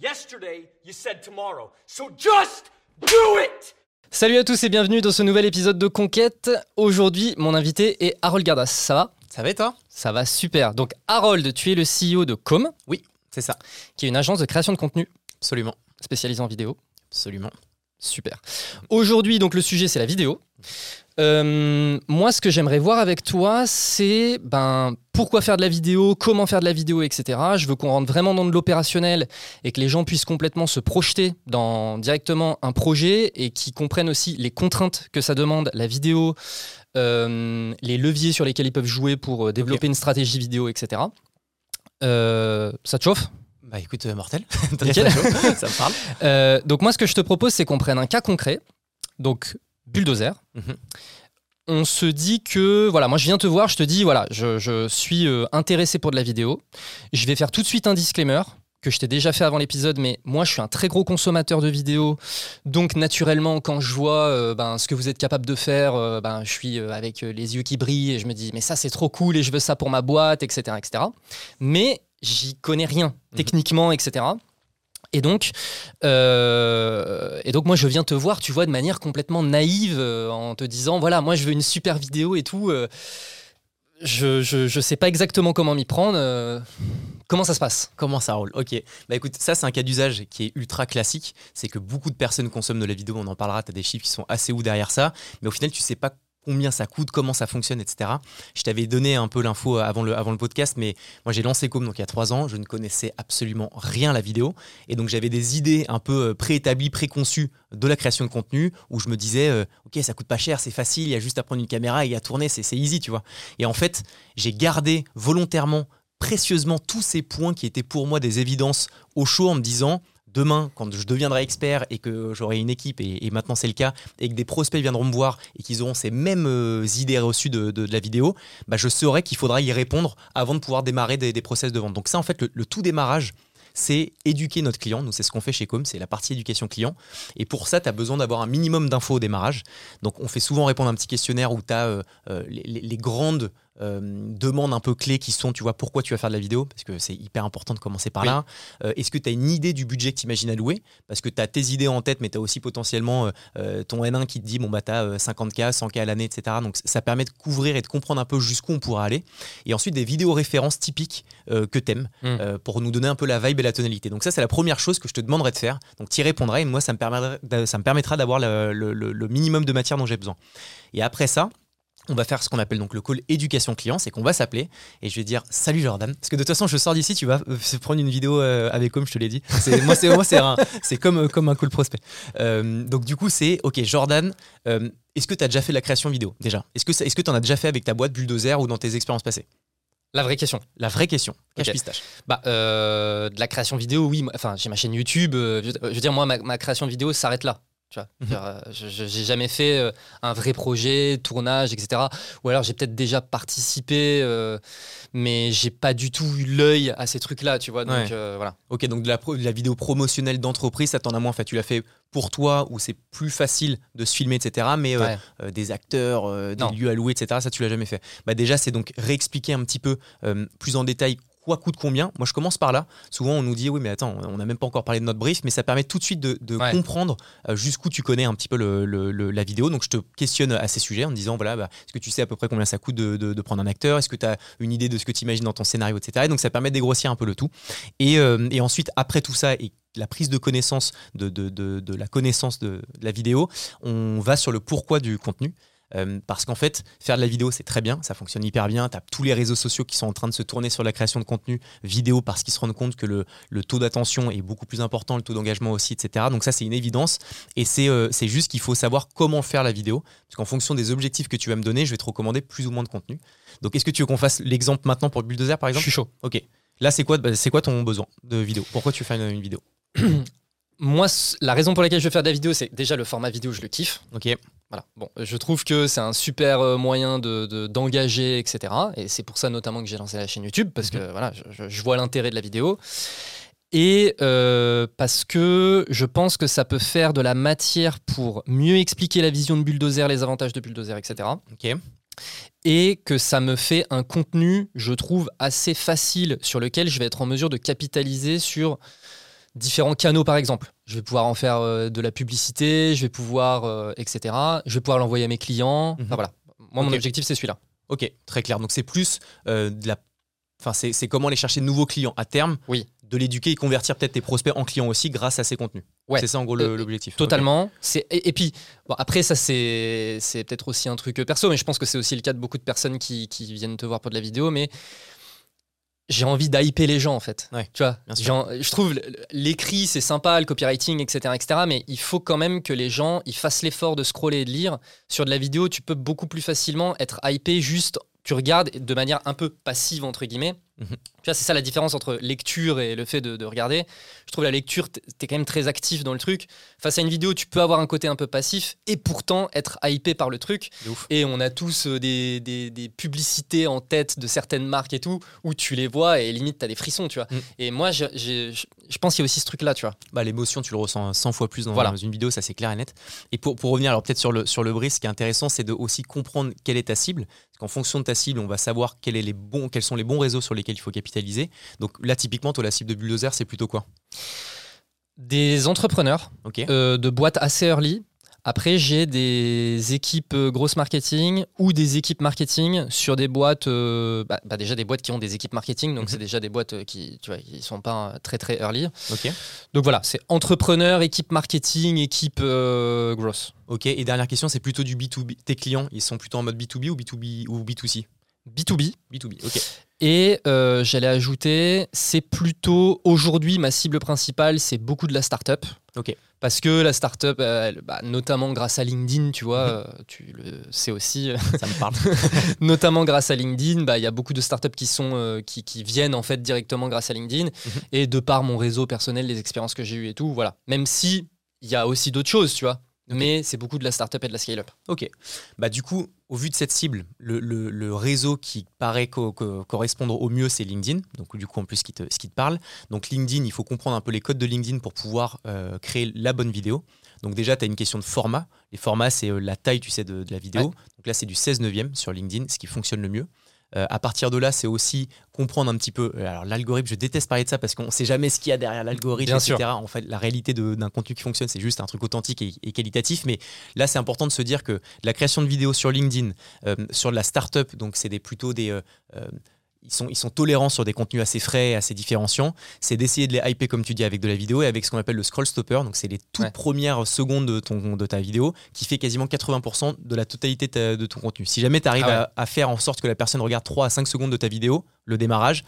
Yesterday, you said tomorrow. So just do it! Salut à tous et bienvenue dans ce nouvel épisode de Conquête. Aujourd'hui, mon invité est Harold Gardas. Ça va? Ça va et toi? Ça va super. Donc, Harold, tu es le CEO de Com, Oui, c'est ça. qui est une agence de création de contenu Absolument. spécialisée en vidéo. Absolument. Super. Aujourd'hui, donc, le sujet, c'est la vidéo. Euh, moi, ce que j'aimerais voir avec toi, c'est ben, pourquoi faire de la vidéo, comment faire de la vidéo, etc. Je veux qu'on rentre vraiment dans de l'opérationnel et que les gens puissent complètement se projeter dans directement un projet et qu'ils comprennent aussi les contraintes que ça demande, la vidéo, euh, les leviers sur lesquels ils peuvent jouer pour euh, développer une stratégie vidéo, etc. Euh, ça te chauffe? Bah écoute, euh, mortel. Nickel. ça me parle. Euh, donc moi, ce que je te propose, c'est qu'on prenne un cas concret. Donc bulldozer. Mhm. On se dit que voilà, moi je viens te voir, je te dis voilà, je, je suis euh, intéressé pour de la vidéo. Je vais faire tout de suite un disclaimer que je t'ai déjà fait avant l'épisode, mais moi je suis un très gros consommateur de vidéos, donc naturellement quand je vois euh, ben, ce que vous êtes capable de faire, euh, ben, je suis euh, avec les yeux qui brillent et je me dis mais ça c'est trop cool et je veux ça pour ma boîte, etc., etc. Mais j'y connais rien techniquement, etc. Et donc, euh, et donc moi je viens te voir, tu vois, de manière complètement naïve, euh, en te disant voilà, moi je veux une super vidéo et tout. euh, je, je, je sais pas exactement comment m'y prendre. comment ça se passe? Comment ça roule? Ok. Bah écoute, ça c'est un cas d'usage qui est ultra classique. C'est que beaucoup de personnes consomment de la vidéo, on en parlera, tu as des chiffres qui sont assez hauts derrière ça. Mais au final, tu sais pas combien ça coûte, comment ça fonctionne, etc. Je t'avais donné un peu l'info avant le, podcast, mais moi j'ai lancé Com donc il y a trois ans, je ne connaissais absolument rien à la vidéo. Et donc j'avais des idées un peu euh, préétablies, préconçues de la création de contenu, où je me disais, euh, ok, ça coûte pas cher, c'est facile, il y a juste à prendre une caméra et à tourner, c'est c'est easy, tu vois. Et en fait, j'ai gardé volontairement, précieusement, tous ces points qui étaient pour moi des évidences au chaud en me disant, demain, quand je deviendrai expert et que j'aurai une équipe, et, maintenant c'est le cas, et que des prospects viendront me voir et qu'ils auront ces mêmes euh, idées reçues de, la vidéo, bah, je saurai qu'il faudra y répondre avant de pouvoir démarrer des, process de vente. Donc ça, en fait, le, tout démarrage, c'est éduquer notre client. Nous, c'est ce qu'on fait chez Com, c'est la partie éducation client. Et pour ça, tu as besoin d'avoir un minimum d'infos au démarrage. Donc, on fait souvent répondre à un petit questionnaire où tu as les, les- les grandes euh, demandes un peu clés qui sont, tu vois, pourquoi tu vas faire de la vidéo, parce que c'est hyper important de commencer par Oui. là. Euh, Est-ce que tu as une idée du budget que tu imagines allouer? Parce que tu as tes idées en tête, mais tu as aussi potentiellement euh, ton N1 qui te dit, bon, bah, tu as 50K, 100K à l'année, etc. Donc, ça permet de couvrir et de comprendre un peu jusqu'où on pourra aller. Et ensuite, des vidéos références typiques que tu aimes Mm. pour nous donner un peu la vibe et la tonalité. Donc, ça, c'est la première chose que je te demanderais de faire. Donc, tu y répondrais et moi, ça me permettra, d'a- ça me permettra d'avoir le, le- le- le minimum de matière dont j'ai besoin. Et après ça, on va faire ce qu'on appelle donc le call éducation client, c'est qu'on va s'appeler et je vais dire salut Jordan. Parce que de toute façon, je sors d'ici, tu vas euh, prendre une vidéo euh, avec comme je te l'ai dit. Moi, c'est, moi, c'est, un- c'est comme, euh, comme un call prospect. Euh, donc, du coup, c'est ok, Jordan, euh, est-ce que tu as déjà fait de la création vidéo déjà? Est-ce que, ça- est-ce que tu en as déjà fait avec ta boîte Bulldozer ou dans tes expériences passées? La vraie question. La vraie question, cache pistache. Bah, euh, de la création vidéo, oui. Enfin, j'ai ma chaîne YouTube. je, je veux dire, moi, ma, ma création vidéo s'arrête là. Tu vois, Mhm. Euh, je- j'ai jamais fait euh, un vrai projet, tournage, etc. Ou alors j'ai peut-être déjà participé, euh, mais j'ai pas du tout eu l'œil à ces trucs-là, tu vois. Donc Ouais. euh, voilà. Ok, donc de la, pro- de la vidéo promotionnelle d'entreprise, ça t'en a moins fait. Tu l'as fait pour toi où c'est plus facile de se filmer, etc. Mais euh, Ouais. euh, des acteurs, euh, des Non. lieux à louer, etc. Ça, tu l'as jamais fait. Bah déjà, c'est donc réexpliquer un petit peu plus en détail quoi coûte combien. Moi, je commence par là. Souvent, on nous dit oui, mais attends, on n'a même pas encore parlé de notre brief, mais ça permet tout de suite de, de Ouais. comprendre euh, jusqu'où tu connais un petit peu le- le- le- la vidéo. Donc, je te questionne à ces sujets en disant voilà, bah, est-ce que tu sais à peu près combien ça coûte de, de- de prendre un acteur? Est-ce que tu as une idée de ce que tu imagines dans ton scénario, etc. Et donc, ça permet de dégrossir un peu le tout. Et, euh, et ensuite, après tout ça, et la prise de connaissance de, de- de- de la connaissance de la vidéo, on va sur le pourquoi du contenu. Euh, parce qu'en fait, faire de la vidéo, c'est très bien, ça fonctionne hyper bien. Tu as tous les réseaux sociaux qui sont en train de se tourner sur la création de contenu vidéo parce qu'ils se rendent compte que le, le taux d'attention est beaucoup plus important, le taux d'engagement aussi, etc. Donc ça, c'est une évidence. Et c'est euh, c'est juste qu'il faut savoir comment faire la vidéo. Parce qu'en fonction des objectifs que tu vas me donner, je vais te recommander plus ou moins de contenu. Donc est-ce que tu veux qu'on fasse l'exemple maintenant pour Bulldozer, par Je exemple suis chaud. Ok. Là, c'est quoi, bah, c'est quoi ton besoin de vidéo? Pourquoi tu fais une, une vidéo? Moi, la raison pour laquelle je veux faire de la vidéo, c'est déjà le format vidéo, je le kiffe. Ok. Voilà. Bon, je trouve que c'est un super euh, moyen de, de- d'engager, etc. Et c'est pour ça notamment que j'ai lancé la chaîne YouTube, parce que voilà, je, vois l'intérêt de la vidéo. Et euh, parce que je pense que ça peut faire de la matière pour mieux expliquer la vision de Bulldozer, les avantages de Bulldozer, etc. Ok. Et que ça me fait un contenu, je trouve, assez facile sur lequel je vais être en mesure de capitaliser sur différents canaux par exemple. Je vais pouvoir en faire euh, de la publicité, je vais pouvoir, euh, etc. Je vais pouvoir l'envoyer à mes clients. Mhm. Enfin voilà. Moi, mon objectif, c'est celui-là. Ok, très clair. Donc c'est plus euh, de la. Enfin, c'est comment aller chercher de nouveaux clients à terme. Oui. De l'éduquer et convertir peut-être tes prospects en clients aussi grâce à ces contenus. Ouais. C'est ça en gros l'objectif. Totalement. C'est et, et puis bon, après ça c'est c'est peut-être aussi un truc perso, mais je pense que c'est aussi le cas de beaucoup de personnes qui, qui viennent te voir pour de la vidéo, mais j'ai envie d'hyper les gens en fait. Ouais, tu vois, je trouve l'écrit c'est sympa, le copywriting, etc., etc. Mais il faut quand même que les gens ils fassent l'effort de scroller et de lire. Sur de la vidéo, tu peux beaucoup plus facilement être hypé juste. Tu regardes de manière un peu passive entre guillemets. Mhm. Tu vois, c'est ça la différence entre lecture et le fait de, de regarder. Je trouve la lecture, t- t'es quand même très actif dans le truc. Face à une vidéo, tu peux avoir un côté un peu passif et pourtant être hypé par le truc. Et on a tous euh, des, des- des publicités en tête de certaines marques et tout, où tu les vois et limite t'as des frissons, tu vois. Mm. Et moi, je, j'ai- je- je pense qu'il y a aussi ce truc-là, tu vois. Bah, l'émotion, tu le ressens 100 fois plus dans, Voilà. une vidéo, ça c'est clair et net. Et pour, pour revenir alors peut-être sur le, sur le bris, ce qui est intéressant, c'est de aussi comprendre quelle est ta cible. Parce qu'en fonction de ta cible, on va savoir quel est les bons, quels sont les bons réseaux sur lesquels il faut capitaliser. Donc là, typiquement, toi, la cible de Bulldozer, c'est plutôt quoi? Des entrepreneurs Ok. euh, de boîtes assez early. Après, j'ai des équipes euh, grosses marketing ou des équipes marketing sur des boîtes, euh, bah, bah, déjà des boîtes qui ont des équipes marketing, donc Mhm. c'est déjà des boîtes euh, qui, tu vois, qui sont pas très très early. Ok. Donc voilà, c'est entrepreneur, équipe marketing, équipe euh, grosse. Ok. Et dernière question, c'est plutôt du B2B. Tes clients, ils sont plutôt en mode B2B ou B2B ou B2C B2B. B2B. Ok. Et euh, j'allais ajouter, c'est plutôt aujourd'hui ma cible principale, c'est beaucoup de la startup. Ok. Parce que la startup, euh, bah, notamment grâce à LinkedIn, tu vois, Mhm. euh, tu le sais aussi, Ça me parle. notamment grâce à LinkedIn, bah, il y a beaucoup de startups qui sont qui, qui viennent en fait directement grâce à LinkedIn. Mhm. Et de par mon réseau personnel, les expériences que j'ai eues et tout, voilà. Même si il y a aussi d'autres choses, tu vois. Mais c'est beaucoup de la startup et de la scale-up. Ok. Bah du coup, au vu de cette cible, le, le- le réseau qui paraît co- co- correspondre au mieux, c'est LinkedIn. Donc du coup, en plus, ce qui, te, ce qui te parle. Donc LinkedIn, il faut comprendre un peu les codes de LinkedIn pour pouvoir euh, créer la bonne vidéo. Donc déjà, tu as une question de format. Les formats, c'est euh, la taille, tu sais, de, de la vidéo. Ouais. Donc là, c'est du 16 neuvième sur LinkedIn, ce qui fonctionne le mieux. Euh, à partir de là, c'est aussi comprendre un petit peu. euh, Alors, l'algorithme, je déteste parler de ça parce qu'on ne sait jamais ce qu'il y a derrière l'algorithme, etc. sûr. En fait, la réalité d'un contenu qui fonctionne, c'est juste un truc authentique et, et qualitatif. Mais là, c'est important de se dire que la création de vidéos sur LinkedIn, euh, sur de la startup, donc c'est des, plutôt des. euh, ils sont, ils sont tolérants sur des contenus assez frais, assez différenciants. C'est d'essayer de les hyper, comme tu dis, avec de la vidéo et avec ce qu'on appelle le scroll stopper. Donc, c'est les toutes Ouais. premières secondes de, ton, de ta vidéo qui fait quasiment 80% de la totalité de, ta- de ton contenu. Si jamais tu arrives Ah ouais. à, à faire en sorte que la personne regarde 3 à 5 secondes de ta vidéo, le démarrage,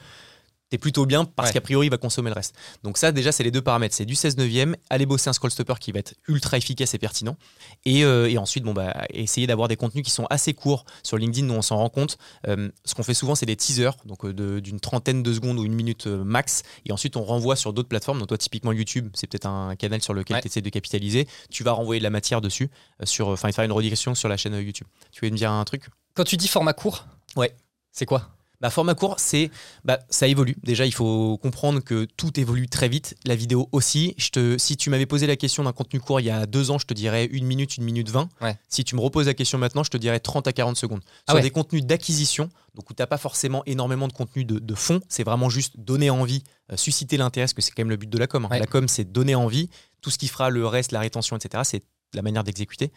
t'es plutôt bien parce Ouais. qu'a priori, il va consommer le reste. Donc, ça, déjà, c'est les deux paramètres. C'est du 16 neuvième, aller bosser un scroll stopper qui va être ultra efficace et pertinent. Et, euh, et ensuite, bon, bah, essayer d'avoir des contenus qui sont assez courts sur LinkedIn, nous on s'en rend compte. Euh, ce qu'on fait souvent, c'est des teasers, donc euh, d'une trentaine de secondes ou une minute max. Et ensuite, on renvoie sur d'autres plateformes. Donc, toi, typiquement, YouTube, c'est peut-être un canal sur lequel Ouais. tu essaies de capitaliser. Tu vas renvoyer de la matière dessus, sur, enfin, faire une redirection sur la chaîne YouTube. Tu voulais me dire un truc? Quand tu dis format court, Ouais. c'est quoi? Bah, format court, c'est bah, ça évolue. Déjà, il faut comprendre que tout évolue très vite. La vidéo aussi. Je te, si tu m'avais posé la question d'un contenu court il y a deux ans, je te dirais une minute, une minute vingt. Ouais. Si tu me reposes la question maintenant, je te dirais 30 à 40 secondes. Ah Sur ouais. des contenus d'acquisition, donc où tu n'as pas forcément énormément de contenu de, de fond, c'est vraiment juste donner envie, euh, susciter l'intérêt, parce que c'est quand même le but de la com. hein. Ouais. La com, c'est donner envie. Tout ce qui fera le reste, la rétention, etc., c'est la manière d'exécuter.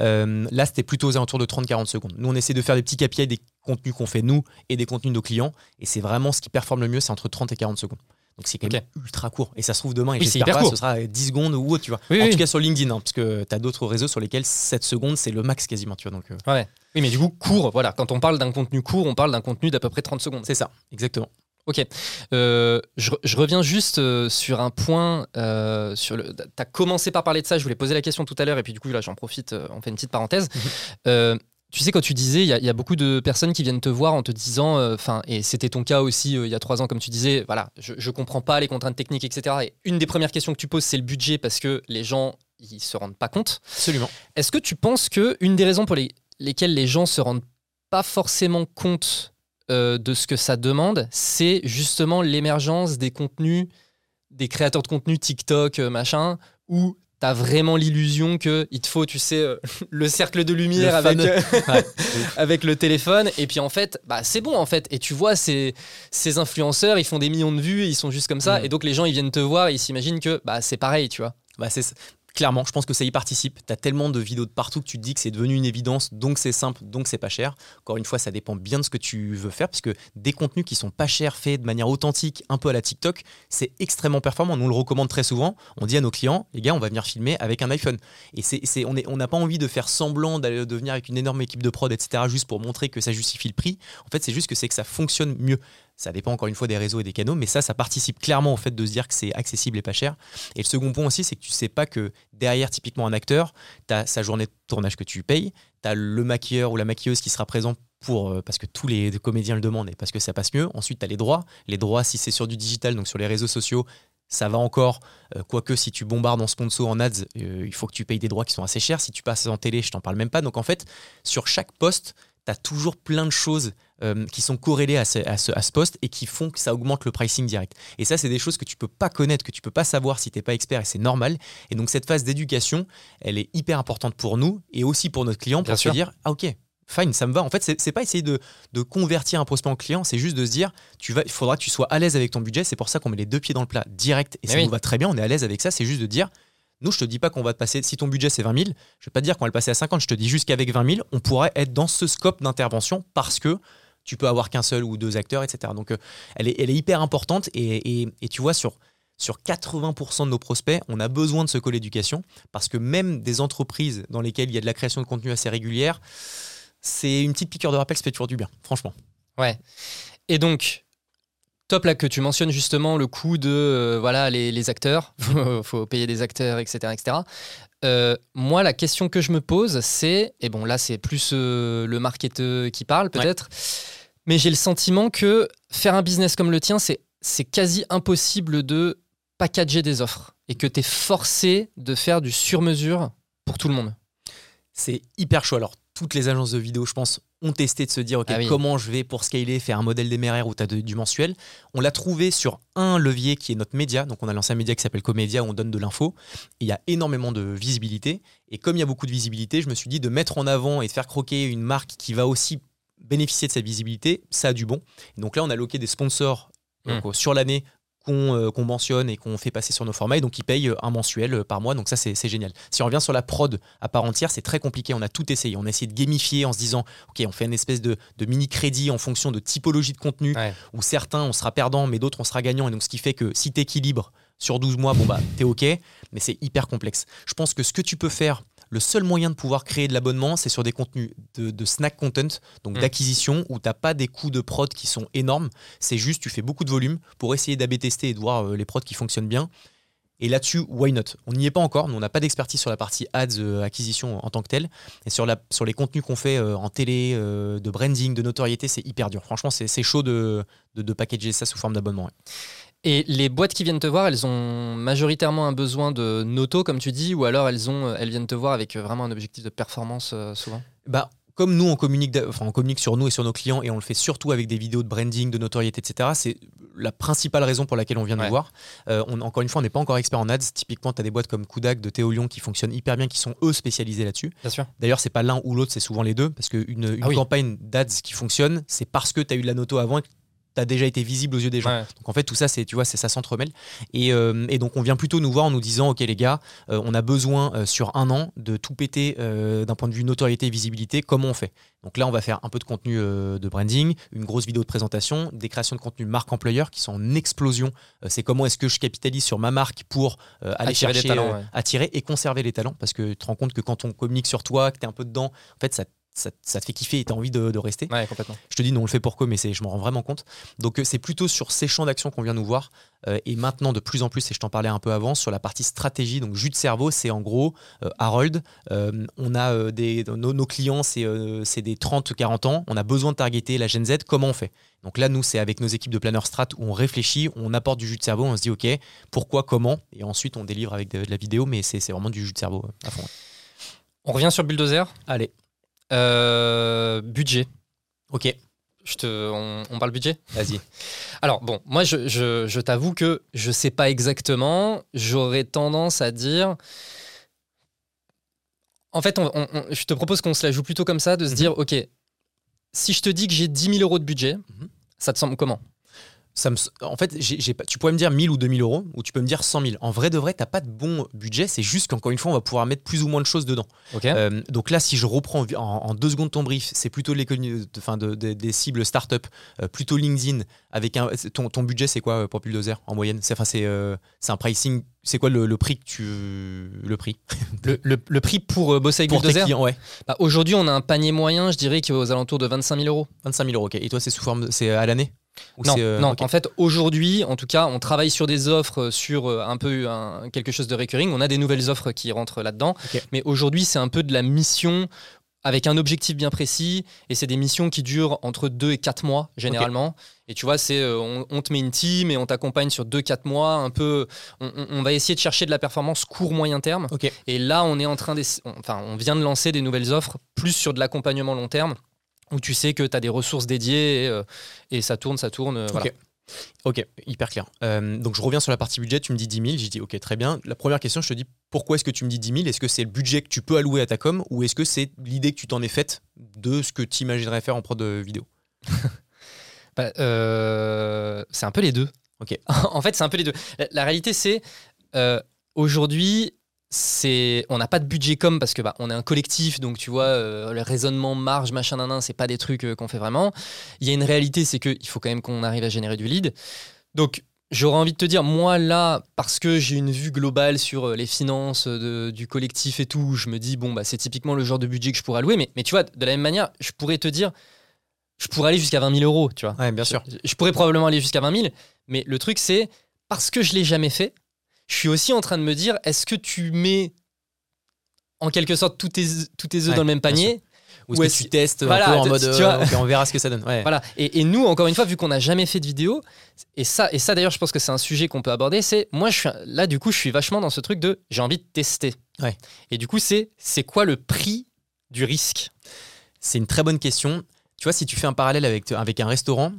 Euh, là, c'était plutôt aux alentours de 30-40 secondes. Nous, on essaie de faire des petits KPI des contenus qu'on fait nous et des contenus de nos clients. Et c'est vraiment ce qui performe le mieux, c'est entre 30 et 40 secondes. Donc c'est quand même ultra court. Et ça se trouve demain, et Oui, j'espère pas, court. ce sera 10 secondes ou autre, tu vois. Oui, en oui. tout cas sur LinkedIn, hein, parce que tu as d'autres réseaux sur lesquels 7 secondes, c'est le max quasiment, tu vois. Donc euh, Ouais. Oui, mais du coup, court, voilà. Quand on parle d'un contenu court, on parle d'un contenu d'à peu près 30 secondes. c'est ça, exactement. Ok. Euh, je, je reviens juste euh, sur un point. Euh, sur le. T'as commencé par parler de ça. Je voulais poser la question tout à l'heure et puis du coup là j'en profite. euh, on fait une petite parenthèse. Euh, tu sais quand tu disais, il y, a- il y a beaucoup de personnes qui viennent te voir en te disant, enfin, et c'était ton cas aussi il y a trois ans comme tu disais, voilà, je, je comprends pas les contraintes techniques, etc. Et une des premières questions que tu poses, c'est le budget parce que les gens ils se rendent pas compte. Absolument. Est-ce que tu penses que une des raisons pour les- lesquelles les gens se rendent pas forcément compte euh, de ce que ça demande, c'est justement l'émergence des contenus, des créateurs de contenu TikTok, euh, machin, où t'as vraiment l'illusion que il te faut, tu sais, euh, le cercle de lumière Le avec, fameux. Ouais. avec le téléphone. Et puis en fait, bah, c'est bon en fait. Et tu vois, ces, ces influenceurs, ils font des millions de vues, et ils sont juste comme ça. Mm. Et donc les gens, ils viennent te voir, et ils s'imaginent que bah, c'est pareil, tu vois. Bah, c'est clairement, je pense que ça y participe. Tu as tellement de vidéos de partout que tu te dis que c'est devenu une évidence, donc c'est simple, donc c'est pas cher. Encore une fois, ça dépend bien de ce que tu veux faire, parce que des contenus qui sont pas chers, faits de manière authentique, un peu à la TikTok, c'est extrêmement performant. Nous on le recommande très souvent. On dit à nos clients, les gars, on va venir filmer avec un iPhone. Et c'est, c'est- on est- on n'a pas envie de faire semblant d'aller de venir avec une énorme équipe de prod, etc., juste pour montrer que ça justifie le prix. En fait, c'est juste que c'est que ça fonctionne mieux. Ça dépend encore une fois des réseaux et des canaux, mais ça, ça participe clairement au fait de se dire que c'est accessible et pas cher. Et le second point aussi, c'est que tu sais pas que derrière, typiquement un acteur, tu as sa journée de tournage que tu payes, tu as le maquilleur ou la maquilleuse qui sera présent pour, euh, parce que tous les comédiens le demandent et parce que ça passe mieux. Ensuite, tu as les droits. Les droits, si c'est sur du digital, donc sur les réseaux sociaux, ça va encore. Euh, quoique, si tu bombardes en sponsor, en ads, euh, il faut que tu payes des droits qui sont assez chers. Si tu passes en télé, je t'en parle même pas. Donc en fait, sur chaque poste, tu as toujours plein de choses euh, qui sont corrélées à ce, à, ce, à ce poste et qui font que ça augmente le pricing direct. Et ça, c'est des choses que tu peux pas connaître, que tu peux pas savoir si t'es pas expert et c'est normal. Et donc cette phase d'éducation, elle est hyper importante pour nous et aussi pour notre client Bien pour sûr. se dire ah ok. Fine, ça me va. En fait, c'est c'est pas essayer de, de convertir un prospect en client, c'est juste de se dire, tu vas, il faudra que tu sois à l'aise avec ton budget. C'est pour ça qu'on met les deux pieds dans le plat direct et Mais ça oui. nous va très bien. On est à l'aise avec ça. C'est juste de dire, nous, je te dis pas qu'on va te passer. Si ton budget c'est 20 000, je vais pas dire qu'on va le passer à 50. Je te dis juste qu'avec 20 000, on pourrait être dans ce scope d'intervention parce que tu peux avoir qu'un seul ou deux acteurs, etc. Donc, euh, elle, est, hyper importante et, et- et tu vois, sur, sur 80% de nos prospects, on a besoin de ce call éducation parce que même des entreprises dans lesquelles il y a de la création de contenu assez régulière, c'est une petite piqûre de rappel, ça fait toujours du bien, franchement. Ouais. Et donc, top là que tu mentionnes justement le coût de euh, voilà les, les acteurs, faut, faut payer des acteurs, etc. etc. Euh, moi, la question que je me pose, c'est, et bon là c'est plus euh, le marketeur qui parle peut-être, mais j'ai le sentiment que faire un business comme le tien, c'est c'est quasi impossible de packager des offres et que tu es forcé de faire du sur-mesure pour tout le monde. C'est hyper chaud. Alors, toutes les agences de vidéo, je pense, ont testé de se dire, OK, Ah oui. comment je vais pour scaler, faire un modèle déméraire où tu as du mensuel. On l'a trouvé sur un levier qui est notre média. Donc, on a lancé un média qui s'appelle Comédia où on donne de l'info. Il y a énormément de visibilité. Et comme il y a beaucoup de visibilité, je me suis dit de mettre en avant et de faire croquer une marque qui va aussi bénéficier de cette visibilité, ça a du bon. Et donc là, on a loqué des sponsors Hmm. donc, sur l'année qu'on euh, qu'on mentionne et qu'on fait passer sur nos formats. Et donc, ils payent euh, un mensuel euh, par mois. Donc, ça, c'est c'est génial. Si on revient sur la prod à part entière, c'est très compliqué. On a tout essayé. On a essayé de gamifier en se disant, OK, on fait une espèce de, de mini-crédit en fonction de typologie de contenu Ouais. où certains, on sera perdant, mais d'autres, on sera gagnant. Et donc, ce qui fait que si tu équilibres sur 12 mois, bon, bah, t'es OK. Mais c'est hyper complexe. Je pense que ce que tu peux faire, le seul moyen de pouvoir créer de l'abonnement, c'est sur des contenus de, de snack content, donc Mm. d'acquisition, où t'as pas des coûts de prod qui sont énormes. C'est juste, tu fais beaucoup de volume pour essayer d'AB tester et de voir euh, les prods qui fonctionnent bien. Et là-dessus, why not? On n'y est pas encore. Nous, on n'a pas d'expertise sur la partie ads, euh, acquisition en tant que telle. Et sur, la, sur les contenus qu'on fait euh, en télé, de branding, de notoriété, c'est hyper dur. Franchement, c'est c'est chaud de, de, de packager ça sous forme d'abonnement. ouais. Et les boîtes qui viennent te voir, elles ont majoritairement un besoin de noto, comme tu dis, ou alors elles, ont, elles viennent te voir avec vraiment un objectif de performance euh, souvent? Bah, comme nous, on communique, enfin, on communique sur nous et sur nos clients et on le fait surtout avec des vidéos de branding, de notoriété, etc. C'est la principale raison pour laquelle on vient nous voir. Euh, on, encore une fois, on n'est pas encore expert en ads. Typiquement, tu as des boîtes comme Kudak de Théo Lyon qui fonctionnent hyper bien, qui sont eux spécialisés là-dessus. Bien sûr. D'ailleurs, c'est pas l'un ou l'autre, c'est souvent les deux. Parce qu'une une Ah oui. campagne d'ads qui fonctionne, c'est parce que tu as eu de la noto avant et as déjà été visible aux yeux des gens. Ouais. Donc en fait, tout ça, c'est, tu vois, c'est ça s'entremêle. Et, euh, et donc on vient plutôt nous voir en nous disant, ok les gars, euh, on a besoin euh, sur un an de tout péter d'un point de vue notoriété et visibilité. Comment on fait? Donc là, on va faire un peu de contenu de branding, une grosse vidéo de présentation, des créations de contenu marque employeur qui sont en explosion. C'est comment est-ce que je capitalise sur ma marque pour aller Attirer des chercher, talents, ouais. attirer et conserver les talents. Parce que tu te rends compte que quand on communique sur toi, que tu es un peu dedans, en fait, ça ça, ça te fait kiffer et tu as envie de, de rester. Ouais, complètement. Je te dis, on le fait pour quoi, mais je m'en rends vraiment compte. Donc, euh, c'est plutôt sur ces champs d'action qu'on vient nous voir. Euh, et maintenant, de plus en plus, et je t'en parlais un peu avant, sur la partie stratégie, donc jus de cerveau, c'est en gros, euh, Harold, euh, on a des, nos, nos clients, c'est des 30-40 ans, on a besoin de targeter la Gen Z, comment on fait? Donc là, nous, c'est avec nos équipes de planeurs strat où on réfléchit, on apporte du jus de cerveau, on se dit, OK, pourquoi, comment? Et ensuite, on délivre avec de, de la vidéo, mais c'est vraiment du jus de cerveau à fond. On revient sur Bulldozer? Allez, Euh, budget. OK, Je te, on, on parle budget vas-y. Alors bon, moi je, je- je t'avoue que je sais pas exactement. J'aurais tendance à dire En fait, on- on- on- je te propose qu'on se la joue plutôt comme ça, de se Mhm. dire, ok, si je te dis que j'ai 10 000 euros de budget, Mhm. ça te semble comment? Ça me, en fait, tu pourrais me dire 1000 ou 2000 euros, ou tu peux me dire 100 000. En vrai de vrai, t'as pas de bon budget, c'est juste qu'encore une fois, on va pouvoir mettre plus ou moins de choses dedans. Euh, donc là, si je reprends en, en deux secondes ton brief, c'est plutôt enfin, de- de- des cibles start-up, euh, plutôt LinkedIn. Avec un, ton, ton budget, c'est quoi euh, pour Bulldozer en moyenne? C'est enfin, c'est euh, c'est un pricing. C'est quoi le, le prix que tu le prix? Le, le- le prix pour bosser avec pour Bulldozer clients Ouais, Bah, Aujourd'hui, on a un panier moyen, je dirais, qui est aux alentours de 25 000 euros. 25 000 euros. ok. Et toi, c'est sous forme, c'est à l'année? Ou Non, euh, non. en fait, aujourd'hui, en tout cas, on travaille sur des offres, euh, sur euh, un peu un- quelque chose de recurring. On a des nouvelles offres qui rentrent là-dedans. Mais aujourd'hui, c'est un peu de la mission avec un objectif bien précis. Et c'est des missions qui durent entre 2 et 4 mois, généralement. Et tu vois, c'est euh, on, on te met une team et on t'accompagne sur 2-4 mois. Un peu, on, va essayer de chercher de la performance court-moyen terme. Et là, on est en train d'essa- on- enfin, on vient de lancer des nouvelles offres plus sur de l'accompagnement long terme où tu sais que tu as des ressources dédiées et, euh, et ça tourne, ça tourne. euh, voilà. Ok. Ok, hyper clair. Euh, donc je reviens sur la partie budget, tu me dis 10 000, j'ai dit ok très bien. La première question, je te dis pourquoi est-ce que tu me dis 10 000 Est-ce que c'est le budget que tu peux allouer à ta com ou est-ce que c'est l'idée que tu t'en es faite de ce que tu imaginerais faire en prod de vidéo? Bah, euh, c'est un peu les deux. Ok. en fait, c'est un peu les deux. La, la réalité, c'est euh, aujourd'hui, c'est on n'a pas de budget com parce que bah, on est un collectif, donc tu vois, euh, le raisonnement, marge, machin, nan, nan, c'est pas des trucs euh, qu'on fait vraiment. Il y a une réalité, c'est qu'il faut quand même qu'on arrive à générer du lead. Donc J'aurais envie de te dire, moi là, parce que j'ai une vue globale sur euh, les finances de- du collectif et tout, je me dis, bon, bah, c'est typiquement le genre de budget que je pourrais allouer. Mais, mais tu vois, de la même manière, je pourrais te dire, je pourrais aller jusqu'à 20 000 euros, tu vois. Ouais, bien sûr. Je, je pourrais probablement aller jusqu'à 20 000, mais le truc, c'est parce que je l'ai jamais fait, je suis aussi en train de me dire est-ce que tu mets en quelque sorte tous tes, tous tes œufs Ouais, dans le même panier Ou est-ce que tu testes voilà, un peu en mode tu euh, vois. on verra ce que ça donne. Ouais. Voilà. Et, et nous, encore une fois, vu qu'on n'a jamais fait de vidéo, et ça, et ça d'ailleurs, je pense que c'est un sujet qu'on peut aborder, c'est moi, je suis, là, du coup, je suis vachement dans ce truc de j'ai envie de tester. Ouais. Et du coup, c'est c'est quoi le prix du risque? C'est une très bonne question. Tu vois, si tu fais un parallèle avec, avec un restaurant,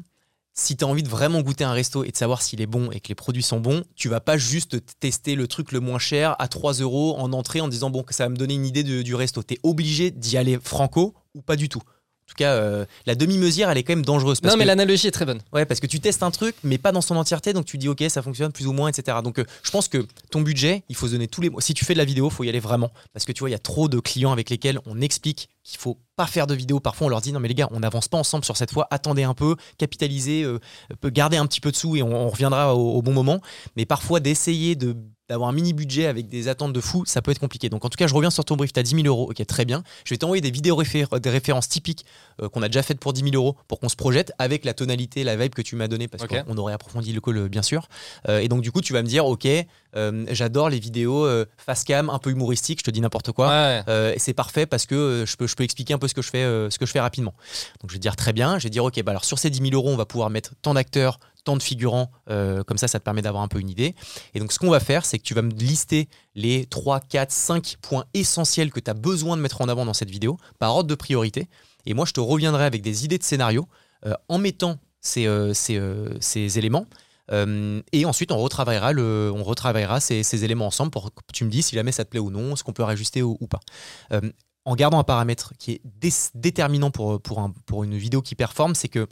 si tu as envie de vraiment goûter un resto et de savoir s'il est bon et que les produits sont bons, tu vas pas juste tester le truc le moins cher à 3 euros en entrée en disant bon, que ça va me donner une idée de- du resto. Tu es obligé d'y aller franco ou pas du tout. En tout cas, euh, la demi-mesure, elle est quand même dangereuse. Parce Non, mais que- l'analogie est très bonne. Ouais, parce que tu testes un truc, mais pas dans son entièreté, donc tu dis ok, ça fonctionne plus ou moins, etc. Donc euh, je pense que ton budget, il faut se donner tous les mois. Si tu fais de la vidéo, faut y aller vraiment, parce que tu vois, il y a trop de clients avec lesquels on explique qu'il faut pas faire de vidéo. Parfois, on leur dit non mais les gars, on n'avance pas ensemble sur cette fois. Attendez un peu, capitalisez, euh, peut garder un petit peu de sous et on, reviendra au, bon moment. Mais parfois, d'essayer de d'avoir un mini budget avec des attentes de fou, ça peut être compliqué. Donc en tout cas, je reviens sur ton brief, tu as 10 000 euros, ok, très bien. Je vais t'envoyer des vidéos des références typiques euh, qu'on a déjà faites pour 10 000 euros pour qu'on se projette avec la tonalité, la vibe que tu m'as donnée parce qu'on aurait approfondi le call euh, bien sûr. Euh, et donc du coup, tu vas me dire, ok, euh, j'adore les vidéos face cam, un peu humoristiques, je te dis n'importe quoi. Ouais. Et c'est parfait parce que je, peux, je peux expliquer un peu ce que je fais, ce que je fais rapidement. Donc je vais dire très bien, je vais dire ok, bah alors sur ces 10 000 euros, on va pouvoir mettre tant d'acteurs, tant de figurants, euh, comme ça, ça te permet d'avoir un peu une idée. Et donc ce qu'on va faire, c'est que tu vas me lister les 3, 4, 5 points essentiels que tu as besoin de mettre en avant dans cette vidéo par ordre de priorité. Et moi, je te reviendrai avec des idées de scénario euh, en mettant ces, euh, ces, euh, ces éléments. Et ensuite, on retravaillera, le, on retravaillera ces, ces éléments ensemble pour que tu me dis si jamais ça te plaît ou non, ce qu'on peut rajuster ou, ou pas. En gardant un paramètre qui est dé- déterminant pour, pour, un- pour une vidéo qui performe, c'est que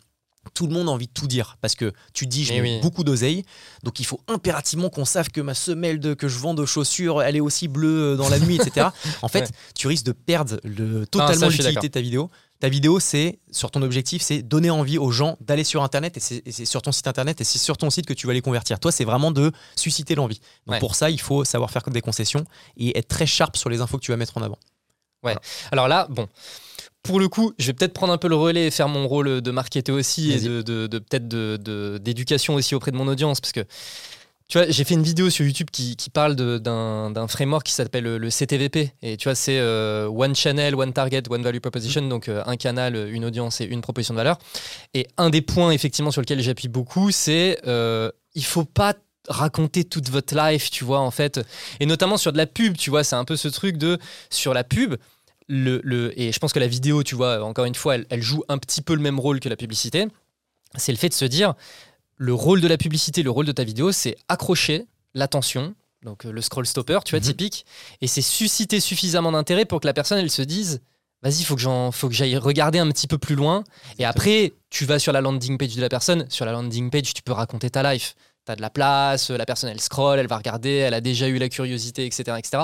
tout le monde a envie de tout dire parce que tu dis je Eh oui. beaucoup d'oseille donc il faut impérativement qu'on sache que ma semelle de, que je vends de chaussures elle est aussi bleue dans la nuit etc en fait Ouais. tu risques de perdre le, totalement l'utilité de ta vidéo ta vidéo c'est sur ton objectif c'est donner envie aux gens d'aller sur internet et c'est sur ton site internet et c'est sur ton site que tu vas les convertir. Toi c'est vraiment de susciter l'envie. Donc Ouais. pour ça il faut savoir faire des concessions et être très sharp sur les infos que tu vas mettre en avant. Alors là, bon, pour le coup, je vais peut-être prendre un peu le relais et faire mon rôle de marketeur aussi et de, de- de- peut-être de- d'éducation aussi auprès de mon audience parce que tu vois, j'ai fait une vidéo sur YouTube qui, qui parle d'un d'un framework qui s'appelle le, le CTVP et tu vois, c'est euh, One Channel, One Target, One Value Proposition, donc euh, un canal, une audience et une proposition de valeur. Et un des points effectivement sur lequel j'appuie beaucoup, c'est euh, il faut pas raconter toute votre life, tu vois, en fait, et notamment sur de la pub, tu vois, c'est un peu ce truc de sur la pub le, le- et je pense que la vidéo, tu vois, encore une fois, elle, elle joue un petit peu le même rôle que la publicité. C'est le fait de se dire, le rôle de la publicité, le rôle de ta vidéo, c'est accrocher l'attention, donc euh, le scroll stopper, tu vois, Mhm. typique, et c'est susciter suffisamment d'intérêt pour que la personne, elle se dise, vas-y, faut que j'en, faut que j'aille regarder un petit peu plus loin. Et après, tu vas sur la landing page de la personne. Sur la landing page, tu peux raconter ta life. T'as de la place, la personne elle scroll, elle va regarder, elle a déjà eu la curiosité, etc., etc.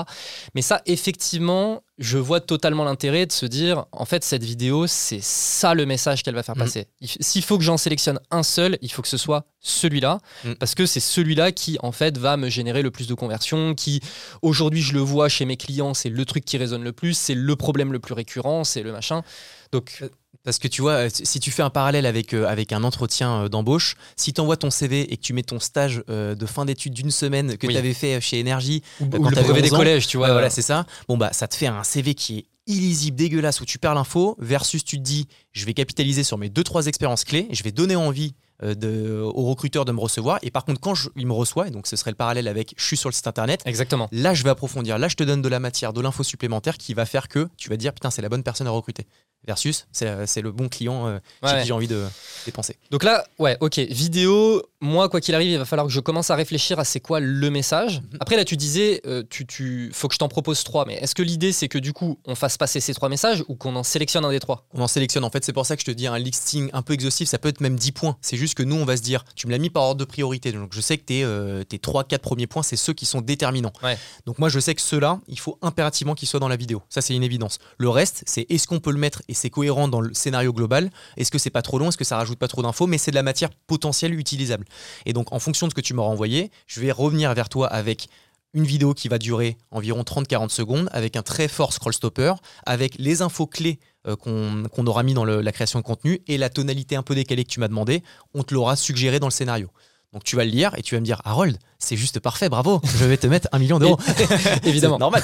Mais ça, effectivement, je vois totalement l'intérêt de se dire, en fait, cette vidéo, c'est ça le message qu'elle va faire Mhm. passer. S'il faut que j'en sélectionne un seul, il faut que ce soit celui-là, Mhm. parce que c'est celui-là qui, en fait, va me générer le plus de conversions, qui, aujourd'hui, je le vois chez mes clients, c'est le truc qui résonne le plus, c'est le problème le plus récurrent, c'est le machin. Donc, Parce que tu vois, euh, si tu fais un parallèle avec, euh, avec un entretien euh, d'embauche, si tu envoies ton CV et que tu mets ton stage euh, de fin d'études d'une semaine que Oui. tu avais fait chez Énergie, ou, quand t'avais brevet des 11 ans, collèges, tu vois. Voilà, c'est ça. Bon, bah, ça te fait un CV qui est illisible, dégueulasse, où tu perds l'info, versus tu te dis, je vais capitaliser sur mes deux, trois expériences clés, je vais donner envie euh, de, au recruteur de me recevoir. Et par contre, quand je- il me reçoit, et donc ce serait le parallèle avec je suis sur le site internet, Exactement. là, je vais approfondir. Là, je te donne de la matière, de l'info supplémentaire qui va faire que tu vas dire, putain, c'est la bonne personne à recruter. Versus, c'est le bon client euh, chez Ouais. qui j'ai envie de dépenser. Donc là, ouais, ok, vidéo, moi, quoi qu'il arrive, il va falloir que je commence à réfléchir à c'est quoi le message. Mhm. Après, là, tu disais, euh, tu, tu, faut que je t'en propose trois, mais est-ce que l'idée, c'est que du coup, on fasse passer ces trois messages ou qu'on en sélectionne un des trois? On en sélectionne. En fait, c'est pour ça que je te dis un listing un peu exhaustif, ça peut être même 10 points. C'est juste que nous, on va se dire, tu me l'as mis par ordre de priorité. Donc, je sais que tes, euh, tes 3-4 premiers points, c'est ceux qui sont déterminants. Ouais. Donc, moi, je sais que ceux-là, il faut impérativement qu'ils soient dans la vidéo. Ça, c'est une évidence. Le reste, c'est est-ce qu'on peut le mettre et c'est cohérent dans le scénario global? Est-ce que c'est pas trop long? Est-ce que ça rajoute pas trop d'infos? Mais c'est de la matière potentielle utilisable. Et donc, en fonction de ce que tu m'auras envoyé, je vais revenir vers toi avec une vidéo qui va durer environ 30-40 secondes avec un très fort scroll stopper, avec les infos clés euh, qu'on aura mis dans la création de contenu et la tonalité un peu décalée que tu m'as demandé, on te l'aura suggéré dans le scénario. Donc tu vas le lire et tu vas me dire Harold, c'est juste parfait, bravo, je vais te mettre un million d'euros. Évidemment. Normal.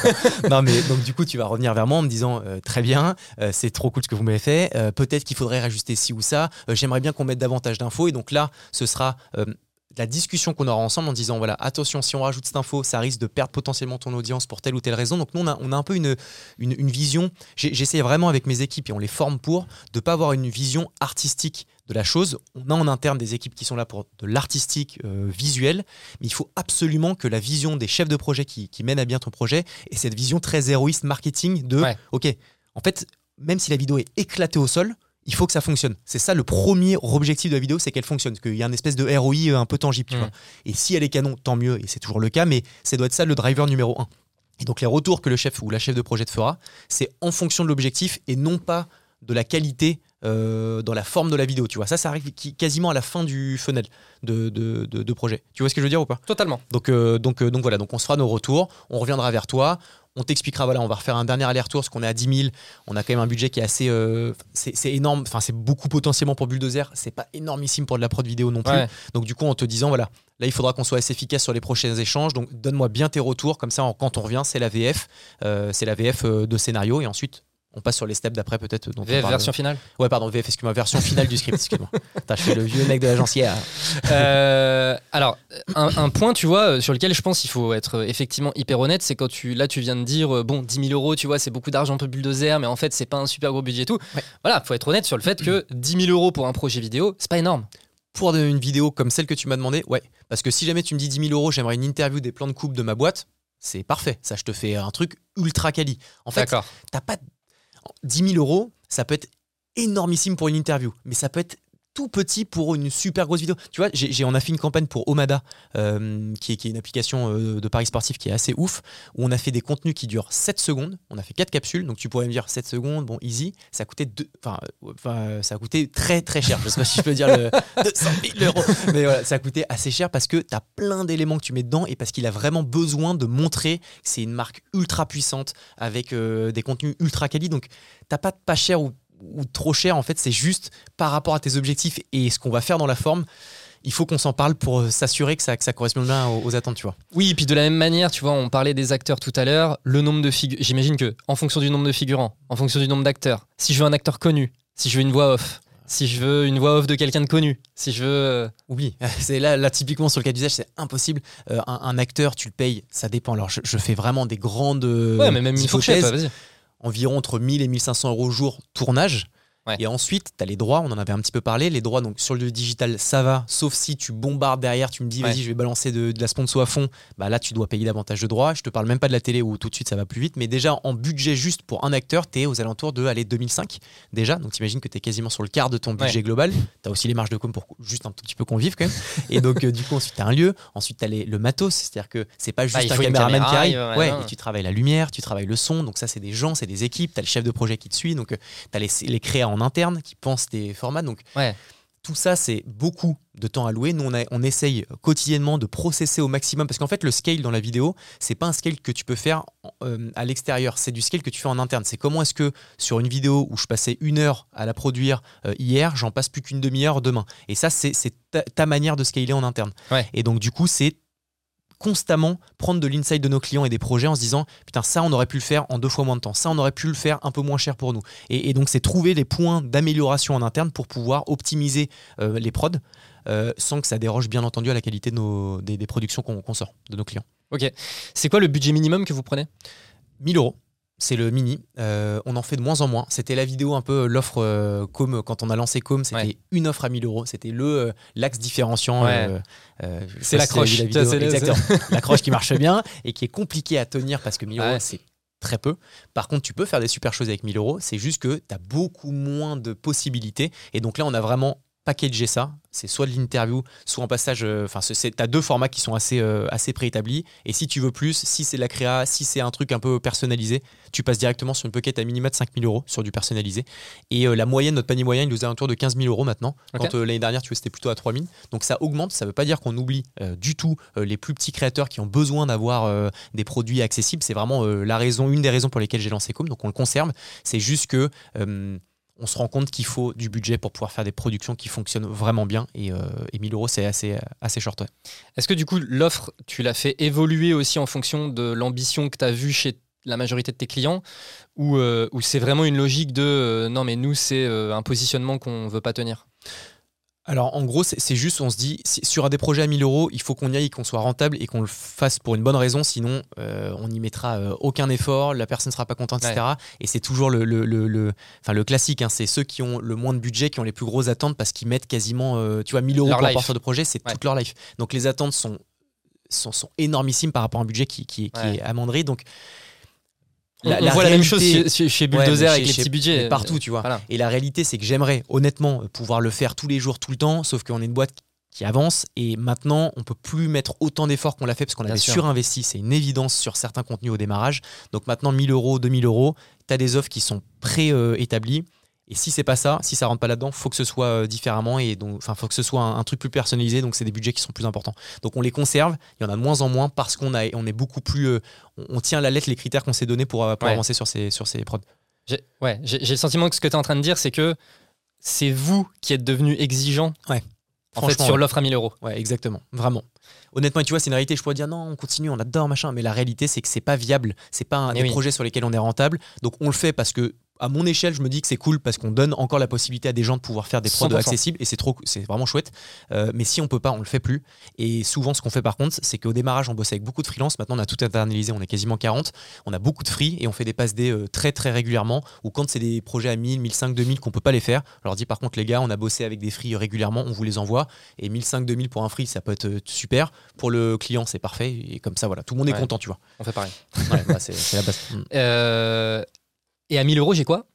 non mais donc du coup tu vas revenir vers moi en me disant euh, très bien, euh, c'est trop cool ce que vous m'avez fait. euh, Peut-être qu'il faudrait rajuster ci ou ça. J'aimerais bien qu'on mette davantage d'infos et donc là ce sera la discussion qu'on aura ensemble en disant voilà attention si on rajoute cette info ça risque de perdre potentiellement ton audience pour telle ou telle raison donc nous on a, on a un peu une, une, une vision j'essaie vraiment avec mes équipes et on les forme pour de pas avoir une vision artistique de la chose on a en interne des équipes qui sont là pour de l'artistique euh, visuel mais il faut absolument que la vision des chefs de projet qui, qui mènent à bien ton projet et cette vision très héroïste marketing de Ouais. ok en fait même si la vidéo est éclatée au sol il faut que ça fonctionne. C'est ça le premier objectif de la vidéo, c'est qu'elle fonctionne, qu'il y a une espèce de ROI euh, un peu tangible. tu vois. Et si elle est canon, tant mieux, et c'est toujours le cas, mais ça doit être ça le driver numéro un. Et donc les retours que le chef ou la chef de projet te fera, c'est en fonction de l'objectif et non pas de la qualité euh, dans la forme de la vidéo. Tu vois, ça, ça arrive qui- quasiment à la fin du funnel de, de, de- de projet. Tu vois ce que je veux dire ou pas? Totalement. donc, euh, donc, euh, donc voilà, donc on se fera nos retours, on reviendra vers toi, on t'expliquera, voilà, on va refaire un dernier aller-retour, parce qu'on est à 10 000, on a quand même un budget qui est assez, c'est énorme, enfin c'est beaucoup potentiellement pour Bulldozer, c'est pas énormissime pour de la prod vidéo non plus. Ouais. Donc du coup, en te disant, voilà, là il faudra qu'on soit assez efficace sur les prochains échanges, donc donne-moi bien tes retours, comme ça quand on revient, c'est la VF, euh, c'est la VF de scénario, et ensuite on passe sur les steps d'après peut-être. VF version finale. Ouais, pardon, VF, excuse-moi, version finale du script, excuse-moi. Je fais le vieux mec de l'agence hier. Euh, alors, un, un point, tu vois, euh, sur lequel je pense qu'il faut être euh, effectivement hyper honnête, c'est quand tu, là, tu viens de dire, euh, bon, 10 000 euros, tu vois, c'est beaucoup d'argent pour bulldozer, mais en fait, c'est pas un super gros budget et tout. Ouais. Voilà, faut être honnête sur le fait que 10 000 euros pour un projet vidéo, c'est pas énorme. pour une vidéo comme celle que tu m'as demandé, ouais. Parce que si jamais tu me dis 10 000 euros, j'aimerais une interview des plans de coupe de ma boîte, c'est parfait. Ça, je te fais un truc ultra quali. En fait, t'as pas 10 000 euros, ça peut être énormissime pour une interview, mais ça peut être tout petit pour une super grosse vidéo. Tu vois, j'ai, on a fait une campagne pour Omada, euh, qui, est, qui est une application euh, de paris sportif qui est assez ouf, où on a fait des contenus qui durent 7 secondes. On a fait 4 capsules, donc tu pourrais me dire 7 secondes, bon, easy. Ça a coûté, deux- enfin, euh, enfin, ça a coûté très très cher. Je sais pas si je peux dire le 200 000 euros, mais voilà, ça a coûté assez cher parce que tu as plein d'éléments que tu mets dedans et parce qu'il a vraiment besoin de montrer que c'est une marque ultra puissante avec des contenus ultra quali. Donc, t'as pas de pas cher ou, ou trop cher. En fait, c'est juste par rapport à tes objectifs et ce qu'on va faire dans la forme. Il faut qu'on s'en parle pour euh, s'assurer que ça, que ça correspond bien aux, aux attentes, tu vois. Oui, et puis de la même manière, tu vois, on parlait des acteurs tout à l'heure, le nombre de figurants. J'imagine que, en fonction du nombre de figurants, en fonction du nombre d'acteurs, si je veux un acteur connu, si je veux une voix off, si je veux une voix off de quelqu'un de connu, si je veux. euh, Oublie. C'est là, là, typiquement, sur le cas d'usage, c'est impossible. Euh, un, un acteur, tu le payes, ça dépend. Alors, je, je fais vraiment des grandes. Ouais, mais même une fourchette, vas-y. Environ entre 1000 et 1500 euros jour tournage. Ouais. Et ensuite, tu as les droits, on en avait un petit peu parlé. Les droits, donc sur le digital, ça va, sauf si tu bombardes derrière, tu me dis, Ouais. vas-y, je vais balancer de, de la sponsor à fond. Bah là, tu dois payer davantage de droits. Je te parle même pas de la télé où tout de suite ça va plus vite. Mais déjà, en budget juste pour un acteur, tu es aux alentours de aller 2005 déjà. Donc t'imagines que tu es quasiment sur le quart de ton budget Ouais. global. Tu as aussi les marges de com pour juste un tout petit peu convive quand même. Et donc, euh, du coup, ensuite, tu as un lieu. Ensuite, tu as le matos. C'est-à-dire que c'est pas juste Ah, il un caméraman caméra, qui arrive. Ouais, et tu travailles la lumière, tu travailles le son. Donc, ça, c'est des gens, c'est des équipes. Tu as le chef de projet qui te suit. Donc, tu as les, les créas en interne qui pensent tes formats. Donc, Ouais. tout ça, c'est beaucoup de temps alloué. Nous, on, a- on essaye quotidiennement de processer au maximum parce qu'en fait, le scale dans la vidéo, c'est pas un scale que tu peux faire euh, à l'extérieur, c'est du scale que tu fais en interne. C'est comment est-ce que sur une vidéo où je passais une heure à la produire euh, hier, j'en passe plus qu'une demi-heure demain. Et ça, c'est c'est ta, ta manière de scaler en interne. Ouais. Et donc, du coup, c'est constamment prendre de l'insight de nos clients et des projets en se disant putain ça on aurait pu le faire en deux fois moins de temps ça on aurait pu le faire un peu moins cher pour nous et, et donc c'est trouver les points d'amélioration en interne pour pouvoir optimiser euh, les prods euh, sans que ça déroge bien entendu à la qualité de nos, des, des productions qu'on qu'on sort de nos clients. Ok. C'est quoi le budget minimum que vous prenez? 1000 euros. C'est le mini. Euh, on en fait de moins en moins. C'était la vidéo un peu l'offre euh, Com quand on a lancé Com. C'était Ouais. une offre à 1000 euros. C'était le euh, l'axe différenciant. Ouais. euh, euh, C'est la si croche. le- Exactement. l'accroche qui marche bien et qui est compliquée à tenir parce que 1000 euros Ouais. c'est très peu. Par contre, tu peux faire des super choses avec 1000 euros. C'est juste que tu as beaucoup moins de possibilités. Et donc là, on a vraiment packagé ça. C'est soit de l'interview, soit en passage. euh, Enfin, tu as deux formats qui sont assez, euh, assez préétablis. Et si tu veux plus, si c'est de la créa, si c'est un truc un peu personnalisé, tu passes directement sur une pocket à minima de 5000 euros sur du personnalisé. Et euh, la moyenne, notre panier moyen, il nous est à un tour de 15 000 euros maintenant. Quand euh, l'année dernière, tu vois, c'était plutôt à 3000. Donc ça augmente. Ça veut pas dire qu'on oublie euh, du tout euh, les plus petits créateurs qui ont besoin d'avoir euh, des produits accessibles. C'est vraiment euh, la raison, une des raisons pour lesquelles j'ai lancé Com. Donc on le conserve. C'est juste que euh, on se rend compte qu'il faut du budget pour pouvoir faire des productions qui fonctionnent vraiment bien. Et, euh, et 1000 euros, c'est assez, assez short. Est-ce que du coup, l'offre, tu l'as fait évoluer aussi en fonction de l'ambition que tu as vue chez la majorité de tes clients ou, euh, c'est vraiment une logique de euh, non, mais nous, c'est euh, un positionnement qu'on veut pas tenir? Alors en gros, c'est juste, on se dit, si- sur des projets à 1000 euros, il faut qu'on y aille, qu'on soit rentable et qu'on le fasse pour une bonne raison, sinon euh, on n'y mettra euh, aucun effort, la personne ne sera pas contente, etc. Et c'est toujours le, le, le, le- enfin, le classique, hein, c'est ceux qui ont le moins de budget, qui ont les plus grosses attentes parce qu'ils mettent quasiment, euh, tu vois, 1000 euros Leur pour un porteur de projet, c'est Ouais. toute leur life. Donc les attentes sont, sont, sont énormissimes par rapport à un budget qui, qui, qui Ouais. est amendré. Donc On, La- on la voit la même chose chez, chez- chez Ouais, Bulldozer avec chez- les chez- petits budgets. partout, tu vois. Voilà. Et la réalité, c'est que j'aimerais honnêtement pouvoir le faire tous les jours, tout le temps, sauf qu'on est une boîte qui avance et maintenant on peut plus mettre autant d'efforts qu'on l'a fait parce qu'on avait sûr. surinvesti, c'est une évidence sur certains contenus au démarrage. Donc maintenant 1000 euros, 2000 euros, tu as des offres qui sont pré-établies. Et si c'est pas ça, si ça rentre pas là-dedans, faut que ce soit euh, différemment et donc, enfin, faut que ce soit un, un truc plus personnalisé. Donc c'est des budgets qui sont plus importants. Donc on les conserve. Il y en a de moins en moins parce qu'on a, on est beaucoup plus, euh, on, on tient à la lettre les critères qu'on s'est donnés pour, euh, pour Ouais. avancer sur ces, sur ces prods. Ouais, j'ai le sentiment que ce que tu es en train de dire, c'est que c'est vous qui êtes devenu exigeant Ouais. en fait, Franchement, sur ouais. l'offre à 1000 euros. Ouais, exactement, vraiment. Honnêtement, tu vois, c'est une réalité. Je pourrais dire non, on continue, on adore machin, mais la réalité, c'est que c'est pas viable. C'est pas un Eh des oui. projets sur lesquels on est rentable. Donc on le fait parce que à mon échelle, je me dis que c'est cool parce qu'on donne encore la possibilité à des gens de pouvoir faire des prods 100%. accessibles et c'est trop, c'est vraiment chouette. Euh, mais si on peut pas, on le fait plus. Et souvent, ce qu'on fait par contre, c'est qu'au démarrage, on bossait avec beaucoup de freelance. Maintenant, on a tout internalisé, on est quasiment 40. On a beaucoup de free et on fait des passes D euh, très très régulièrement. Ou quand c'est des projets à 1000, 1500, 2000 qu'on peut pas les faire, on leur dit par contre les gars, on a bossé avec des free régulièrement, on vous les envoie. Et 1500, 2000 pour un free, ça peut être euh, super. Pour le client, c'est parfait. Et comme ça, voilà, tout le monde est content, tu vois. On fait pareil. Ouais, bah, c'est la base. Mm. Euh, et à 1000 euros, j'ai quoi?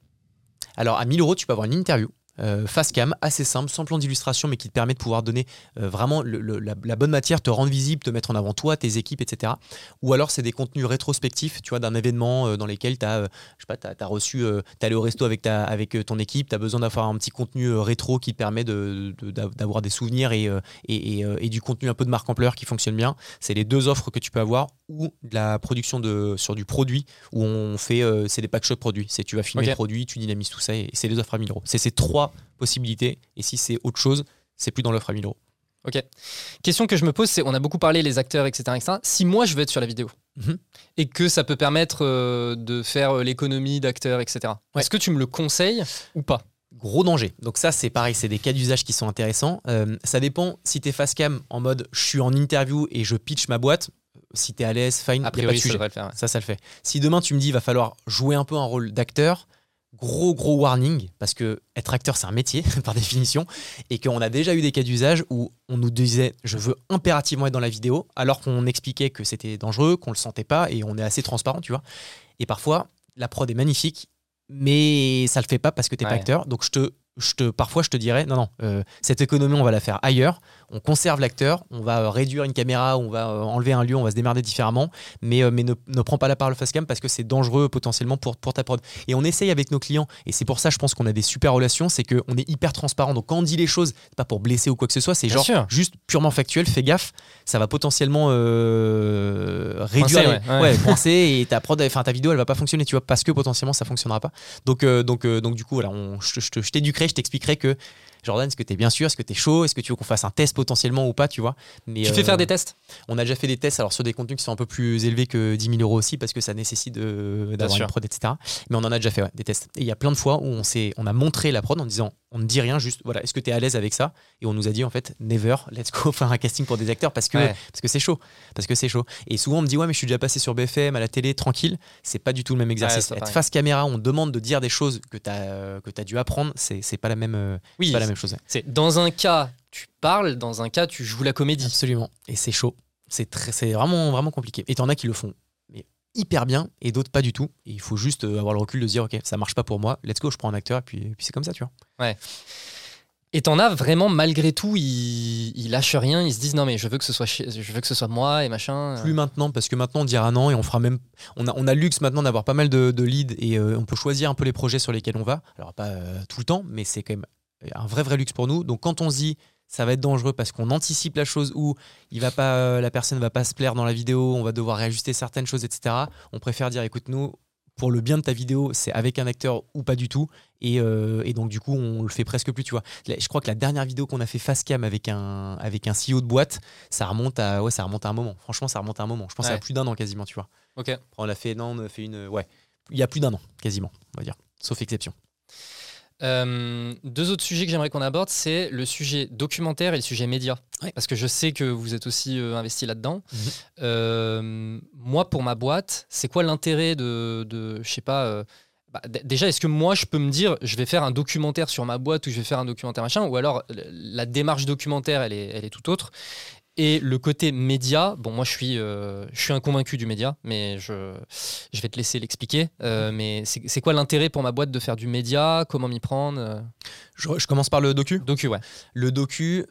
Alors à 1000 euros, tu peux avoir une interview. Euh, face cam, assez simple, sans plan d'illustration, mais qui te permet de pouvoir donner euh, vraiment le- le- la, la bonne matière, te rendre visible, te mettre en avant toi, tes équipes, etc. Ou alors c'est des contenus rétrospectifs, tu vois, d'un événement euh, dans lesquels tu as, je sais pas, reçu, euh, t'es allé au resto avec, ta, avec euh, ton équipe, tu as besoin d'avoir un petit contenu euh, rétro qui te permet de, de- d'avoir des souvenirs et, euh, et, et, euh, et du contenu un peu de marque ampleur qui fonctionne bien. C'est les deux offres que tu peux avoir, ou de la production de, sur du produit, où on fait, euh, c'est des pack shot produits. C'est tu vas filmer le produit, tu dynamises tout ça, et c'est les offres à 1000 euros. C'est ces trois possibilités, et si c'est autre chose, c'est plus dans l'offre à 1000 euros. Ok. Question que je me pose, c'est on a beaucoup parlé les acteurs, etc., etc. Si moi je veux être sur la vidéo Mhm. et que ça peut permettre euh, de faire euh, l'économie d'acteurs, etc. Ouais. Est-ce que tu me le conseilles ou pas? Gros danger. Donc ça, c'est pareil, c'est des cas d'usage qui sont intéressants. Euh, ça dépend si t'es face cam en mode je suis en interview et je pitch ma boîte. Si t'es à l'aise, fine, A pas de ça le faire. ouais. Ça, ça le fait. Si demain tu me dis il va falloir jouer un peu un rôle d'acteur, gros gros warning parce que être acteur c'est un métier par définition et qu'on a déjà eu des cas d'usage où on nous disait je veux impérativement être dans la vidéo alors qu'on expliquait que c'était dangereux, qu'on le sentait pas et on est assez transparent, tu vois. Et parfois la prod est magnifique mais ça le fait pas parce que t'es pas acteur. Donc je te je te, parfois je te dirais non non euh, cette économie on va la faire ailleurs on conserve l'acteur on va euh, réduire une caméra on va euh, enlever un lieu on va se démerder différemment mais, euh, mais ne, ne prends pas la parole face cam parce que c'est dangereux potentiellement pour, pour ta prod. Et on essaye avec nos clients. Et c'est pour ça je pense qu'on a des super relations c'est qu'on est hyper transparent. Donc quand on dit les choses c'est pas pour blesser ou quoi que ce soit c'est genre sûr. juste purement factuel fais gaffe. Ça va potentiellement euh, réduire Coincer, les- ouais, et ta prod enfin ta vidéo elle va pas fonctionner tu vois parce que potentiellement ça fonctionnera pas. Donc euh, donc euh, donc du coup voilà on, je, je t'éduquerai je t'expliquerai que Jordan est-ce que t'es bien sûr est-ce que t'es chaud est-ce que tu veux qu'on fasse un test potentiellement ou pas tu vois. Mais Tu fais euh, faire des tests? on a déjà fait des tests alors sur des contenus qui sont un peu plus élevés que 10 000 euros aussi parce que ça nécessite d'avoir une prod etc mais on en a déjà fait ouais, des tests. Et il y a plein de fois où on s'est on a montré la prod en disant on ne dit rien juste voilà est-ce que tu es à l'aise avec ça? Et on nous a dit en fait never let's go faire un casting pour des acteurs parce que Ouais. parce que c'est chaud parce que c'est chaud. Et souvent on me dit ouais mais je suis déjà passé sur BFM à la télé tranquille. C'est pas du tout le même exercice. Être pareil. face caméra on demande de dire des choses que tu as que tu as dû apprendre c'est pas la même euh, Oui, même chose ouais. c'est dans un cas tu parles, dans un cas tu joues la comédie. Absolument. Et c'est chaud. C'est très, c'est vraiment, vraiment compliqué. Et t'en as qui le font mais hyper bien et d'autres pas du tout. Et il faut juste euh, avoir le recul de se dire, ok, ça marche pas pour moi. Let's go, je prends un acteur et puis, et puis c'est comme ça, tu vois. Et t'en as vraiment malgré tout, ils, ils lâchent rien, ils se disent non mais je veux que ce soit je veux que ce soit moi et machin. Plus maintenant, parce que maintenant on dira non et on fera même. On a, on a le luxe maintenant d'avoir pas mal de, de leads et euh, on peut choisir un peu les projets sur lesquels on va. Alors pas euh, tout le temps, mais c'est quand même un vrai vrai luxe pour nous. Donc quand on se dit ça va être dangereux parce qu'on anticipe la chose où il va pas, euh, la personne va pas se plaire dans la vidéo, on va devoir réajuster certaines choses, etc. On préfère dire écoute nous pour le bien de ta vidéo, c'est avec un acteur ou pas du tout. Et, euh, et donc, du coup, on le fait presque plus, tu vois. Je crois que la dernière vidéo qu'on a fait face cam avec un, avec un CEO de boîte, ça remonte à, ouais, ça remonte à un moment. Franchement, ça remonte à un moment. Je pense Ouais. à plus d'un an quasiment, tu vois. Ok. On a fait, non, on a fait une, ouais, il y a plus d'un an quasiment, on va dire, sauf exception. Euh, deux autres sujets que j'aimerais qu'on aborde, c'est le sujet documentaire et le sujet média. Ouais. Parce que je sais que vous êtes aussi euh, investi là-dedans. Mhm. Euh, moi, pour ma boîte, c'est quoi l'intérêt de, de, je sais pas. bah, déjà, est-ce que moi, je peux me dire, je vais faire un documentaire sur ma boîte ou je vais faire un documentaire machin, ou alors la démarche documentaire, elle est, elle est tout autre. Et le côté média, bon, moi je suis, euh, je suis un convaincu du média, mais je, je vais te laisser l'expliquer. Euh, mais c'est quoi l'intérêt pour ma boîte de faire du média? Comment m'y prendre euh, Je, je commence par le docu. Docu, ouais. Le docu,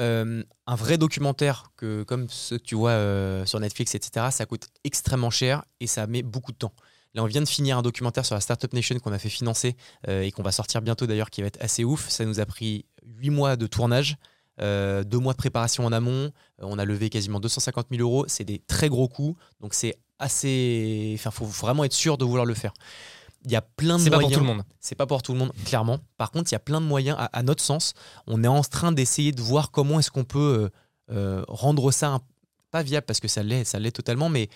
euh, un vrai documentaire que, comme ceux que tu vois sur Netflix, etc., ça coûte extrêmement cher et ça met beaucoup de temps. Là, on vient de finir un documentaire sur la Startup Nation qu'on a fait financer et qu'on va sortir bientôt d'ailleurs, qui va être assez ouf. Ça nous a pris 8 mois de tournage, euh, deux mois de préparation en amont. Euh, on a levé quasiment 250 000 euros. C'est des très gros coûts. Donc, c'est assez. Enfin, faut vraiment être sûr de vouloir le faire. Il y a plein de C'est pas moyens. pour tout le monde. C'est pas pour tout le monde, clairement. Par contre, il y a plein de moyens, à, à notre sens. On est en train d'essayer de voir comment est-ce qu'on peut euh, rendre ça un- pas viable, parce que ça l'est, ça l'est totalement, mais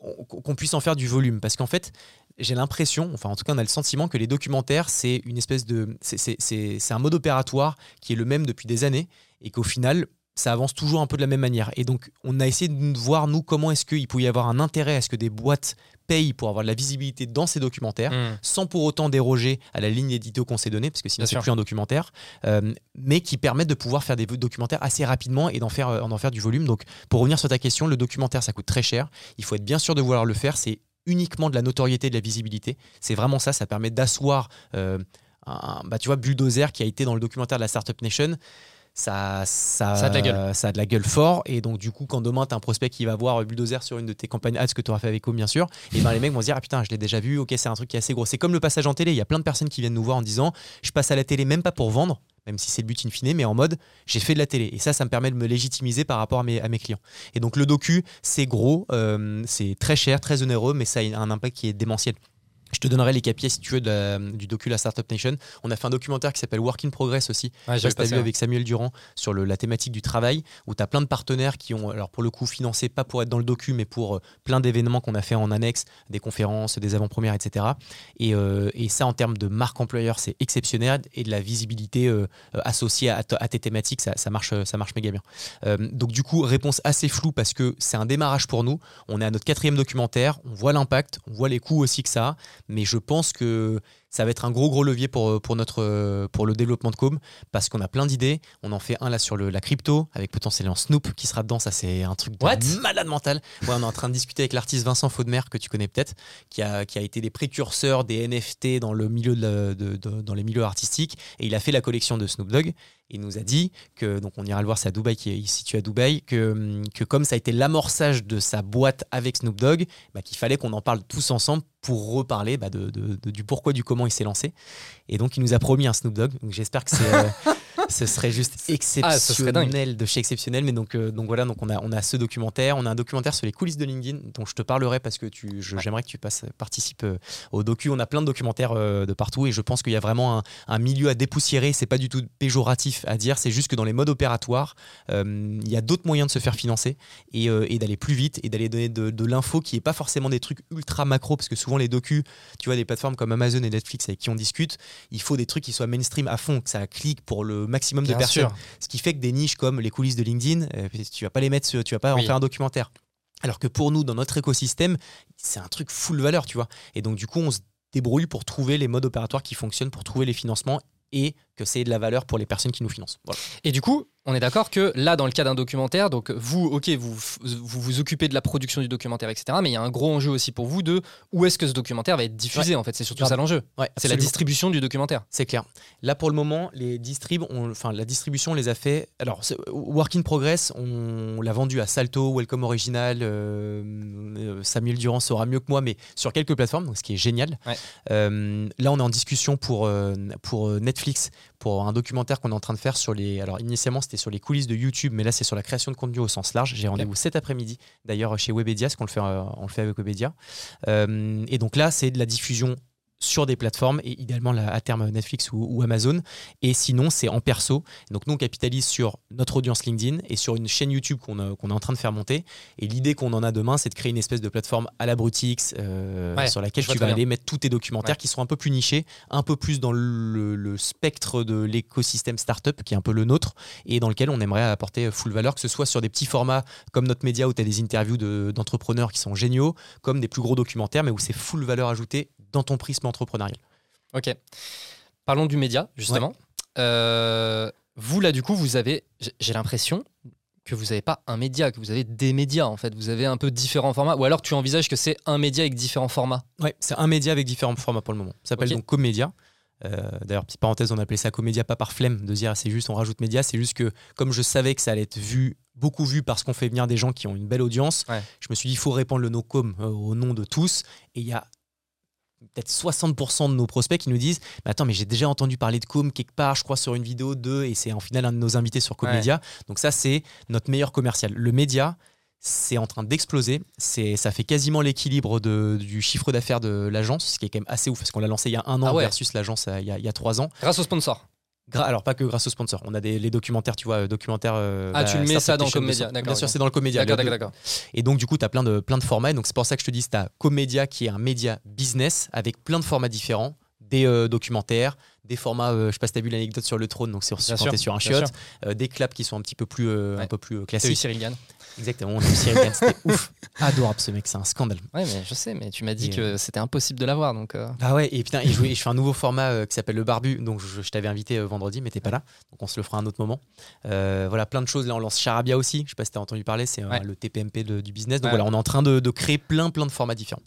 on- qu'on puisse en faire du volume. Parce qu'en fait, j'ai l'impression, enfin en tout cas on a le sentiment que les documentaires, c'est une espèce de... c'est- un mode opératoire qui est le même depuis des années, et qu'au final, ça avance toujours un peu de la même manière. Et donc, on a essayé de voir, nous, comment est-ce qu'il pouvait y avoir un intérêt à ce que des boîtes payent pour avoir de la visibilité dans ces documentaires Mm. sans pour autant déroger à la ligne édito qu'on s'est donnée, parce que sinon c'est plus un documentaire, euh, mais qui permettent de pouvoir faire des documentaires assez rapidement et d'en faire, euh, d'en faire du volume. Donc pour revenir sur ta question, le documentaire ça coûte très cher, il faut être bien sûr de vouloir le faire, c'est uniquement de la notoriété, de la visibilité, c'est vraiment ça, ça permet d'asseoir, euh, un, bah, tu vois, Bulldozer qui a été dans le documentaire de la Startup Nation. Ça, ça, Ça a de la gueule. ça a de la gueule fort. Et donc du coup quand demain tu as un prospect qui va voir Bulldozer sur une de tes campagnes ads que tu auras fait avec eux bien sûr et ben les mecs vont se dire ah putain je l'ai déjà vu. Ok c'est un truc qui est assez gros. C'est comme le passage en télé. Il y a plein de personnes qui viennent nous voir en disant je passe à la télé même pas pour vendre même si c'est le but in fine mais en mode j'ai fait de la télé. Et ça ça me permet de me légitimiser par rapport à mes, clients. Et donc le docu c'est gros euh, c'est très cher très onéreux mais ça a un impact qui est démentiel je te donnerai les KPI si tu veux de la- du docu La Startup Nation. On a fait un documentaire qui s'appelle Work in Progress aussi, Ouais, je pas passer, vu avec Samuel Durand sur le- la thématique du travail, où tu as plein de partenaires qui ont, alors pour le coup, financé pas pour être dans le docu, mais pour euh, plein d'événements qu'on a fait en annexe, des conférences, des avant-premières, etc. Et, euh, et ça, en termes de marque employeur, c'est exceptionnel et de la visibilité euh, associée à, à tes thématiques, ça, ça marche, ça marche méga bien. Donc, du coup, réponse assez floue parce que c'est un démarrage pour nous. On est à notre quatrième documentaire, on voit l'impact, on voit les coûts aussi que ça a. mais je pense que ça va être un gros gros levier pour, pour, notre, pour le développement de Com parce qu'on a plein d'idées. On en fait un là sur le, la crypto avec potentiellement Snoop qui sera dedans. Ça, c'est un truc de malade mental. Ouais, on est en train de discuter avec l'artiste Vincent Faudemer que tu connais peut-être, qui a, qui a été des précurseurs des NFT dans, le milieu de, de, dans les milieux artistiques et il a fait la collection de Snoop Dogg. Il nous a dit que, donc on ira le voir, c'est à Dubaï, qui est situé à Dubaï, que, que comme ça a été l'amorçage de sa boîte avec Snoop Dogg, bah, qu'il fallait qu'on en parle tous ensemble pour reparler bah, de, du pourquoi, du comment il s'est lancé. Et donc il nous a promis un Snoop Dogg. J'espère que c'est. Ce serait juste ah, exceptionnel de chez exceptionnel. Mais donc, euh, donc voilà, donc on a, on a ce documentaire. On a un documentaire sur les coulisses de LinkedIn dont je te parlerai parce que tu, j'aimerais que tu passes, participes euh, au docu. On a plein de documentaires euh, de partout et je pense qu'il y a vraiment un, un, milieu à dépoussiérer. C'est pas du tout péjoratif à dire. C'est juste que dans les modes opératoires, il y a d'autres moyens de se faire financer et, et d'aller plus vite et d'aller donner de, de l'info qui est pas forcément des trucs ultra macro parce que souvent les docus, tu vois, des plateformes comme Amazon et Netflix avec qui on discute, il faut des trucs qui soient mainstream à fond, que ça clique pour le maximum de personnes. Ce qui fait que des niches comme les coulisses de LinkedIn, euh, tu vas pas les mettre, tu vas pas en faire un documentaire. Alors que pour nous, dans notre écosystème, c'est un truc full valeur, tu vois. Et donc, du coup, on se débrouille pour trouver les modes opératoires qui fonctionnent, pour trouver les financements et que c'est de la valeur pour les personnes qui nous financent. Et du coup, on est d'accord que là, dans le cas d'un documentaire, donc vous, ok, vous, vous, vous occupez de la production du documentaire, etc. Mais il y a un gros enjeu aussi pour vous de où est-ce que ce documentaire va être diffusé. En fait, c'est surtout ça l'enjeu. c'est la distribution du documentaire. C'est clair. Là, pour le moment, les distribs, enfin la distribution, on les a fait. Alors, Work in Progress, on, l'a vendu à Salto, Welcome Original. Euh, euh, Samuel Durand saura mieux que moi, mais sur quelques plateformes, donc ce qui est génial. Euh, là, on est en discussion pour pour Netflix pour un documentaire qu'on est en train de faire sur les. Alors, initialement, c'était sur les coulisses de YouTube, mais là, c'est sur la création de contenu au sens large. J'ai rendez-vous cet après-midi, d'ailleurs, chez Webedia, parce qu'on le fait, euh, on le fait avec Webedia. Euh, et donc là, c'est de la diffusion sur des plateformes et idéalement à terme Netflix ou, Amazon. Et sinon, c'est en perso. Donc nous, on capitalise sur notre audience LinkedIn et sur une chaîne YouTube qu'on est en train de faire monter. Et l'idée qu'on en a demain, c'est de créer une espèce de plateforme à la Brutix euh, sur laquelle tu vas aller mettre tous tes documentaires qui seront un peu plus nichés, un peu plus dans le, spectre de l'écosystème startup qui est un peu le nôtre et dans lequel on aimerait apporter full valeur, que ce soit sur des petits formats comme notre média où tu as des interviews d'entrepreneurs qui sont géniaux, comme des plus gros documentaires, mais où c'est full valeur ajoutée dans ton prisme entrepreneurial. Ok. Parlons du média, justement. Euh, vous, là, du coup, vous avez, j'ai l'impression que vous n'avez pas un média, que vous avez des médias, en fait. Vous avez un peu différents formats. Ou alors tu envisages que c'est un média avec différents formats Ouais, c'est un média avec différents formats pour le moment. Ça s'appelle donc Comédia. Euh, D'ailleurs, petite parenthèse, on appelait ça Comédia pas par flemme de dire c'est juste on rajoute média. C'est juste que comme je savais que ça allait être vu, beaucoup vu parce qu'on fait bien des gens qui ont une belle audience, je me suis dit il faut répandre le no-com euh, au nom de tous. Et il y a peut-être 60% de nos prospects qui nous disent mais attends mais j'ai déjà entendu parler de Com quelque part je crois sur une vidéo de et c'est en final un de nos invités sur Comédia donc ça c'est notre meilleur commercial. Le média c'est en train d'exploser. C'est ça fait quasiment l'équilibre du chiffre d'affaires de l'agence ce qui est quand même assez ouf parce qu'on l'a lancé il y a un an ah versus l'agence euh, il, y a, il y a trois ans. Grâce au sponsor alors pas que grâce aux sponsors. On a des les documentaires, tu vois, euh, documentaires. Euh, ah, tu le mets ça dans Comédia. Bien sûr, c'est dans le Comédia. D'accord, d'accord, Et donc du coup, tu as plein de plein de formats. donc c'est pour ça que je te dis, tu as Comédia qui est un média business avec plein de formats différents, des euh, documentaires, des formats, je sais pas si tu as vu l'anecdote sur le trône, donc c'est sur, sur un chiotte, des claps qui sont un petit peu plus un peu plus classiques. Cyril Gann? Exactement, c'était ouf. Adorable ce mec, c'est un scandale. Ouais, mais je sais, mais tu m'as dit que euh, c'était impossible de l'avoir. Donc euh. Ah ouais, et putain, je fais un nouveau format euh, qui s'appelle Le Barbu, donc je, t'avais invité vendredi, mais t'es pas là, donc on se le fera un autre moment. voilà, plein de choses. Là, on lance Charabia aussi, je sais pas si t'as entendu parler, c'est le TPMP du business. Donc voilà, on est en train de, de créer plein, plein de formats différents.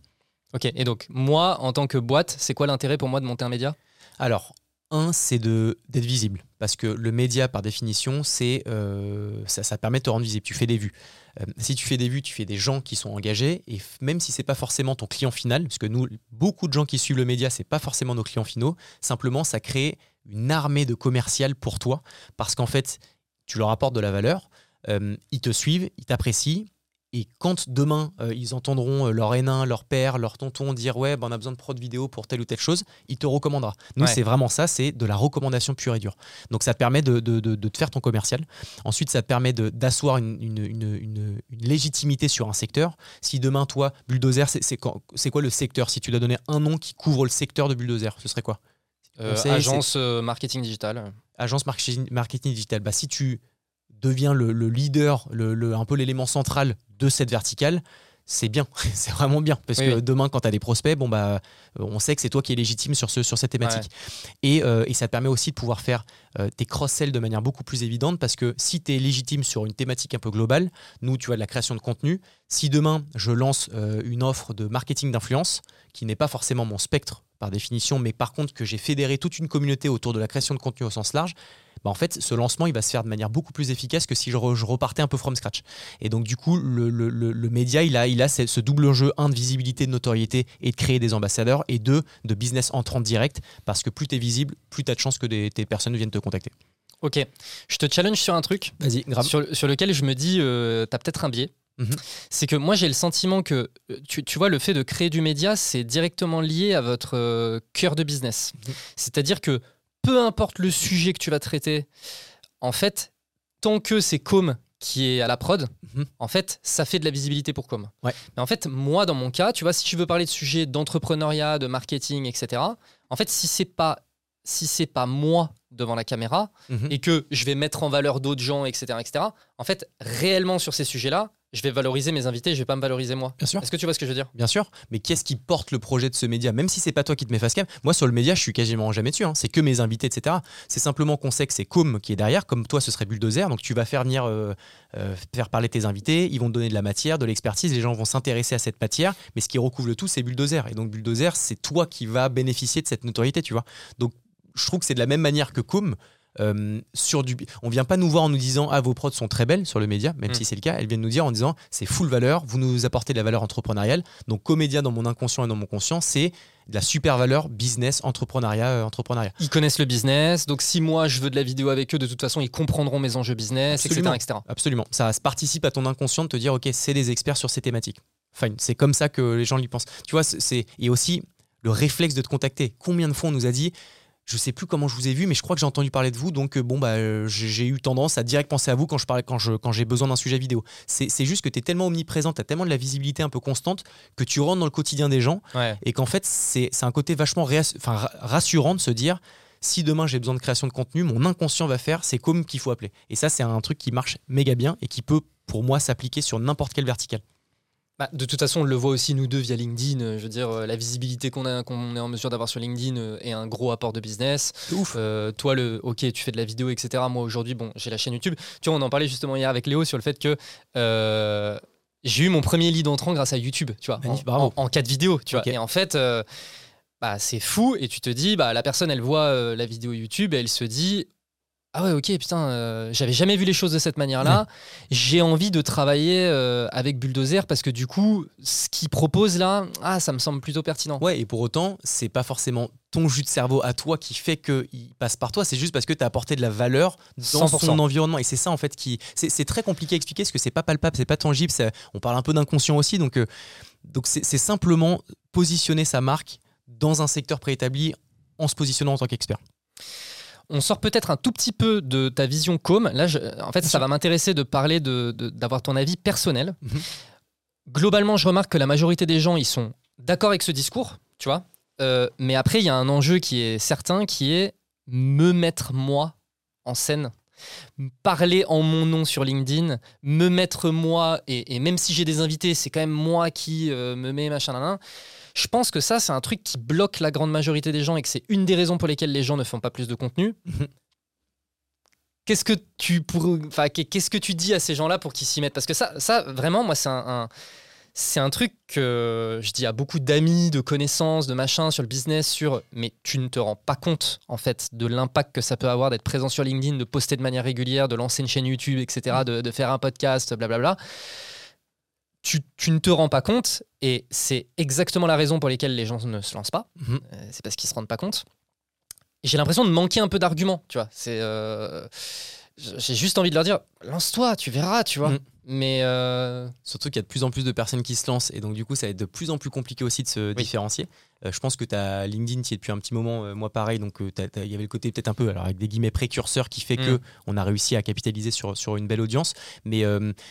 Ok, et donc moi, en tant que boîte, c'est quoi l'intérêt pour moi de monter un média? Alors, un, c'est d'être visible. Parce que le média, par définition, c'est euh, ça, ça, permet de te rendre visible. Tu fais des vues. Euh, si tu fais des vues, tu fais des gens qui sont engagés. Et même si c'est pas forcément ton client final, parce que nous, beaucoup de gens qui suivent le média, c'est pas forcément nos clients finaux. Simplement, ça crée une armée de commercial pour toi. Parce qu'en fait, tu leur apportes de la valeur. Euh, ils te suivent, ils t'apprécient et quand demain, euh, ils entendront euh, leur N1, leur père, leur tonton dire Ouais, ben, on a besoin de prod vidéo pour telle ou telle chose, il te recommandera. Nous, c'est vraiment ça, c'est de la recommandation pure et dure. Donc, ça te permet de, de, de, te faire ton commercial. Ensuite, ça te permet d'asseoir une, une, une, une, légitimité sur un secteur. Si demain, toi, Bulldozer, c'est quoi le secteur? Si tu dois donner un nom qui couvre le secteur de Bulldozer, ce serait quoi? Euh, Agence marketing digital. Agence marketing, marketing digital. Bah, si tu deviens le, leader, le, un peu l'élément central de cette verticale, c'est bien, c'est vraiment bien. Parce Oui, que oui. demain, quand tu as des prospects, bon, bah, euh, on sait que c'est toi qui es légitime sur, ce, sur cette thématique. Et, euh, et ça te permet aussi de pouvoir faire euh, tes cross-sell de manière beaucoup plus évidente parce que si tu es légitime sur une thématique un peu globale, nous, tu as de la création de contenu. Si demain, je lance euh, une offre de marketing d'influence, qui n'est pas forcément mon spectre par définition, mais par contre que j'ai fédéré toute une communauté autour de la création de contenu au sens large, bah en fait, ce lancement, il va se faire de manière beaucoup plus efficace que si je, re- je repartais un peu from scratch. Et donc, du coup, le, le- le- le média, il a, il a ce, ce double jeu, un, de visibilité, de notoriété et de créer des ambassadeurs, et deux, de business entrant direct, parce que plus tu es visible, plus tu as de chances que des, tes personnes viennent te contacter. Ok, je te challenge sur un truc Vas-y, grave. sur, sur lequel je me dis, euh, t'as peut-être un biais. Mhm. C'est que moi j'ai le sentiment que, euh, tu, tu vois, le fait de créer du média, c'est directement lié à votre euh, cœur de business. Mhm. C'est-à-dire que peu importe le sujet que tu vas traiter, en fait, tant que c'est Com qui est à la prod, Mhm. en fait, ça fait de la visibilité pour Com. Ouais. Mais en fait, moi, dans mon cas, tu vois, si tu veux parler de sujets d'entrepreneuriat, de marketing, etc., en fait, si c'est pas si c'est pas moi devant la caméra et que je vais mettre en valeur d'autres gens, etc., etc., en fait, réellement sur ces sujets-là, je vais valoriser mes invités, je vais pas me valoriser moi. Bien sûr. Est-ce que tu vois ce que je veux dire? Bien sûr, mais qu'est-ce qui porte le projet de ce média? Même si c'est pas toi qui te mets face cam, moi sur le média, je suis quasiment jamais dessus. hein. C'est que mes invités, etc. C'est simplement qu'on sait que c'est Com qui est derrière, comme toi, ce serait Bulldozer. Donc tu vas faire venir euh, euh, faire parler tes invités, ils vont te donner de la matière, de l'expertise, les gens vont s'intéresser à cette matière. Mais ce qui recouvre le tout, c'est Bulldozer. Et donc Bulldozer, c'est toi qui vas bénéficier de cette notoriété, tu vois. Donc je trouve que c'est de la même manière que Com. Euh, sur du, on vient pas nous voir en nous disant ah vos prods sont très belles sur le média, même Mm. si c'est le cas. Elles viennent nous dire en disant c'est full valeur, vous nous apportez de la valeur entrepreneuriale. Donc comédia dans mon inconscient et dans mon conscient, c'est de la super valeur business, entrepreneuriat, euh, entrepreneuriat. Ils connaissent le business, donc si moi je veux de la vidéo avec eux, de toute façon, ils comprendront mes enjeux business, Absolument. etc., etc. Absolument. Ça participe à ton inconscient de te dire ok c'est des experts sur ces thématiques. Fine. C'est comme ça que les gens y pensent. Tu vois, c'est et aussi le réflexe de te contacter. Combien de fois on nous a dit je sais plus comment je vous ai vu, mais je crois que j'ai entendu parler de vous, donc euh, bon bah euh, j'ai eu tendance à direct penser à vous quand je parlais, quand j'ai besoin d'un sujet vidéo. C'est juste que tu es tellement omniprésent, tu as tellement de la visibilité un peu constante que tu rentres dans le quotidien des gens Ouais. et qu'en fait c'est un côté vachement rassurant de se dire si demain j'ai besoin de création de contenu, mon inconscient va faire, c'est comme qu'il faut appeler. Et ça c'est un truc qui marche méga bien et qui peut pour moi s'appliquer sur n'importe quelle verticale. Bah, de toute façon, on le voit aussi nous deux via LinkedIn. euh, Je veux dire, euh, la visibilité qu'on a, qu'on est en mesure d'avoir sur LinkedIn euh, est un gros apport de business. Ouf. Euh, toi, le, ok, tu fais de la vidéo, etc. Moi, aujourd'hui, bon, j'ai la chaîne YouTube. Tu vois, on en parlait justement hier avec Léo sur le fait que euh, j'ai eu mon premier lead entrant grâce à YouTube, tu vois, en, Magnifique, en, en cas de vidéo, tu vois. Et en fait, euh, bah, c'est fou. Et tu te dis, bah, la personne, elle voit euh, la vidéo YouTube et elle se dit. Ah ouais, ok, putain, euh, j'avais jamais vu les choses de cette manière-là. J'ai envie de travailler euh, avec Bulldozer parce que du coup, ce qu'il propose là, ah, ça me semble plutôt pertinent. Ouais, et pour autant, c'est pas forcément ton jus de cerveau à toi qui fait qu'il passe par toi, c'est juste parce que tu as apporté de la valeur dans 100%. son environnement. Et c'est ça, en fait, qui. C'est très compliqué à expliquer parce que c'est pas palpable, c'est pas tangible, ça- on parle un peu d'inconscient aussi. Donc, euh, donc c'est simplement positionner sa marque dans un secteur préétabli en se positionnant en tant qu'expert. On sort peut-être un tout petit peu de ta vision com. Là, je- en fait, ça va m'intéresser de parler de, de- d'avoir ton avis personnel. Mhm. Globalement, je remarque que la majorité des gens, ils sont d'accord avec ce discours, tu vois. Euh, mais après, il y a un enjeu qui est certain, qui est me mettre moi en scène, parler en mon nom sur LinkedIn, me mettre moi, et, et même si j'ai des invités, c'est quand même moi qui euh, me mets machin, nan, nan. Je pense que ça, c'est un truc qui bloque la grande majorité des gens et que c'est une des raisons pour lesquelles les gens ne font pas plus de contenu. Mhm. Qu'est-ce que tu pour... enfin, qu'est- qu'est-ce que tu dis à ces gens-là pour qu'ils s'y mettent? Parce que ça, ça vraiment, moi, c'est un, un- c'est un truc que je dis à beaucoup d'amis, de connaissances, de machins sur le business, sur mais tu ne te rends pas compte en fait de l'impact que ça peut avoir d'être présent sur LinkedIn, de poster de manière régulière, de lancer une chaîne YouTube, etc., de, de faire un podcast, blablabla. Tu, tu ne te rends pas compte et c'est exactement la raison pour laquelle les gens ne se lancent pas. Mhm. Euh, c'est parce qu'ils se rendent pas compte. J'ai l'impression de manquer un peu d'arguments, tu vois. C'est, euh, j'ai juste envie de leur dire, lance-toi, tu verras, tu vois. Mhm. Mais euh, Surtout qu'il y a de plus en plus de personnes qui se lancent et donc du coup ça va être de plus en plus compliqué aussi de se différencier. Euh, je pense que tu as LinkedIn qui est depuis un petit moment, euh, moi pareil, donc il y avait le côté peut-être un peu, alors avec des guillemets précurseurs qui fait que Mm. on a réussi à capitaliser sur, sur une belle audience. Mais,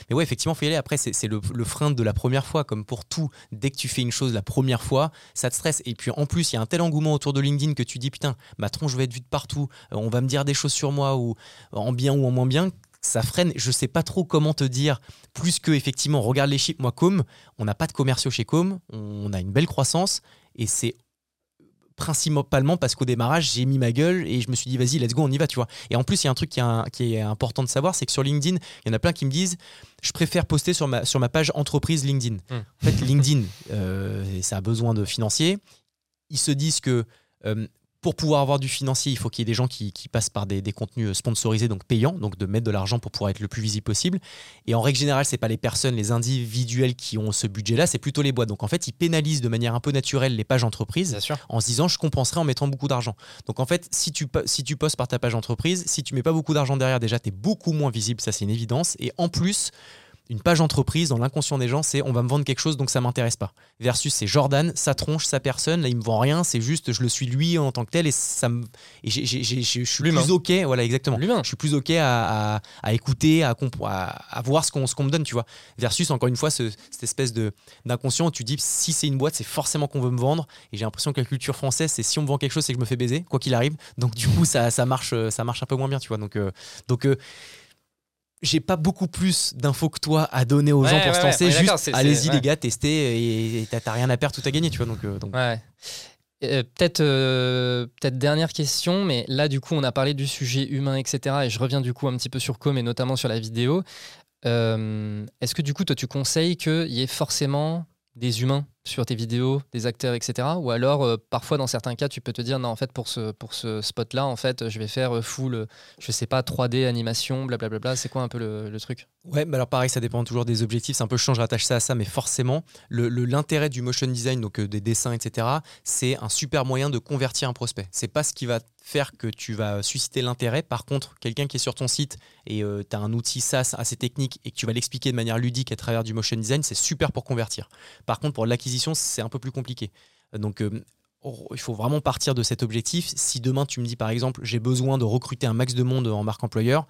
mais ouais, effectivement, faut y aller. Après, c'est c'est le, le frein de la première fois, comme pour tout. Dès que tu fais une chose la première fois, ça te stresse. Et puis en plus, il y a un tel engouement autour de LinkedIn que tu dis putain, ma tronche va être vue de partout, on va me dire des choses sur moi ou en bien ou en moins bien ça freine. Je sais pas trop comment te dire, plus que effectivement, regarde les chiffres. Moi, Com, on n'a pas de commerciaux chez Com, on a une belle croissance et c'est principalement parce qu'au démarrage, j'ai mis ma gueule et je me suis dit, vas-y, let's go, on y va, tu vois. Et en plus, il y a un truc qui est, qui est important de savoir, c'est que sur LinkedIn, il y en a plein qui me disent, je préfère poster sur ma, sur ma page entreprise LinkedIn. Hmm. En fait, LinkedIn, euh, ça a besoin de financiers. Ils se disent que euh, pour pouvoir avoir du financier, il faut qu'il y ait des gens qui, qui passent par des, des contenus sponsorisés, donc payants, donc de mettre de l'argent pour pouvoir être le plus visible possible. Et en règle générale, c'est pas les personnes, les individuels qui ont ce budget-là, c'est plutôt les boîtes. Donc en fait, ils pénalisent de manière un peu naturelle les pages entreprises en se disant je compenserai en mettant beaucoup d'argent. Donc en fait, si tu, si tu postes par ta page entreprise, si tu mets pas beaucoup d'argent derrière, déjà, tu es beaucoup moins visible, ça c'est une évidence. Et en plus, une page entreprise, dans l'inconscient des gens, c'est on va me vendre quelque chose donc ça m'intéresse pas. Versus c'est Jordan, sa tronche, sa personne, là il me vend rien, c'est juste je le suis lui en tant que tel et ça me. Et je suis plus ok, voilà exactement. Je suis plus ok à, à- à écouter, à, à, à voir ce qu'on qu'on me donne, tu vois. Versus encore une fois ce- cette espèce de d'inconscient où tu dis si c'est une boîte, c'est forcément qu'on veut me vendre. Et j'ai l'impression que la culture française, c'est si on me vend quelque chose, c'est que je me fais baiser, quoi qu'il arrive. Donc du coup, ça, ça marche, ça marche un peu moins bien, tu vois. Donc euh, donc euh, j'ai pas beaucoup plus d'infos que toi à donner aux Ouais, gens pour ouais, se lancer. Juste, allez-y les gars, testez et t'as rien à perdre, tout à gagner, tu vois. Donc, euh, donc. Euh, peut-être euh, peut-être dernière question, mais là du coup on a parlé du sujet humain, etc. Et je reviens du coup un petit peu sur Com et notamment sur la vidéo. Est-ce que du coup toi tu conseilles qu'il y ait forcément des humains sur tes vidéos, des acteurs, etc. Ou alors euh, parfois dans certains cas tu peux te dire non en fait pour ce, pour ce spot là en fait je vais faire euh, full, euh, je sais pas 3D animation, blablabla. C'est quoi un peu le, le truc? Ouais, mais alors pareil, ça dépend toujours des objectifs. C'est un peu je change, je rattache ça à ça, mais forcément, le- le- l'intérêt du motion design, donc des dessins, etc., c'est un super moyen de convertir un prospect. C'est pas ce qui va faire que tu vas susciter l'intérêt. Par contre, quelqu'un qui est sur ton site et tu as un outil SaaS assez technique et que tu vas l'expliquer de manière ludique à travers du motion design, c'est super pour convertir. Par contre, pour l'acquisition, c'est un peu plus compliqué. Donc, euh, oh, il faut vraiment partir de cet objectif. Si demain tu me dis par exemple, j'ai besoin de recruter un max de monde en marque employeur,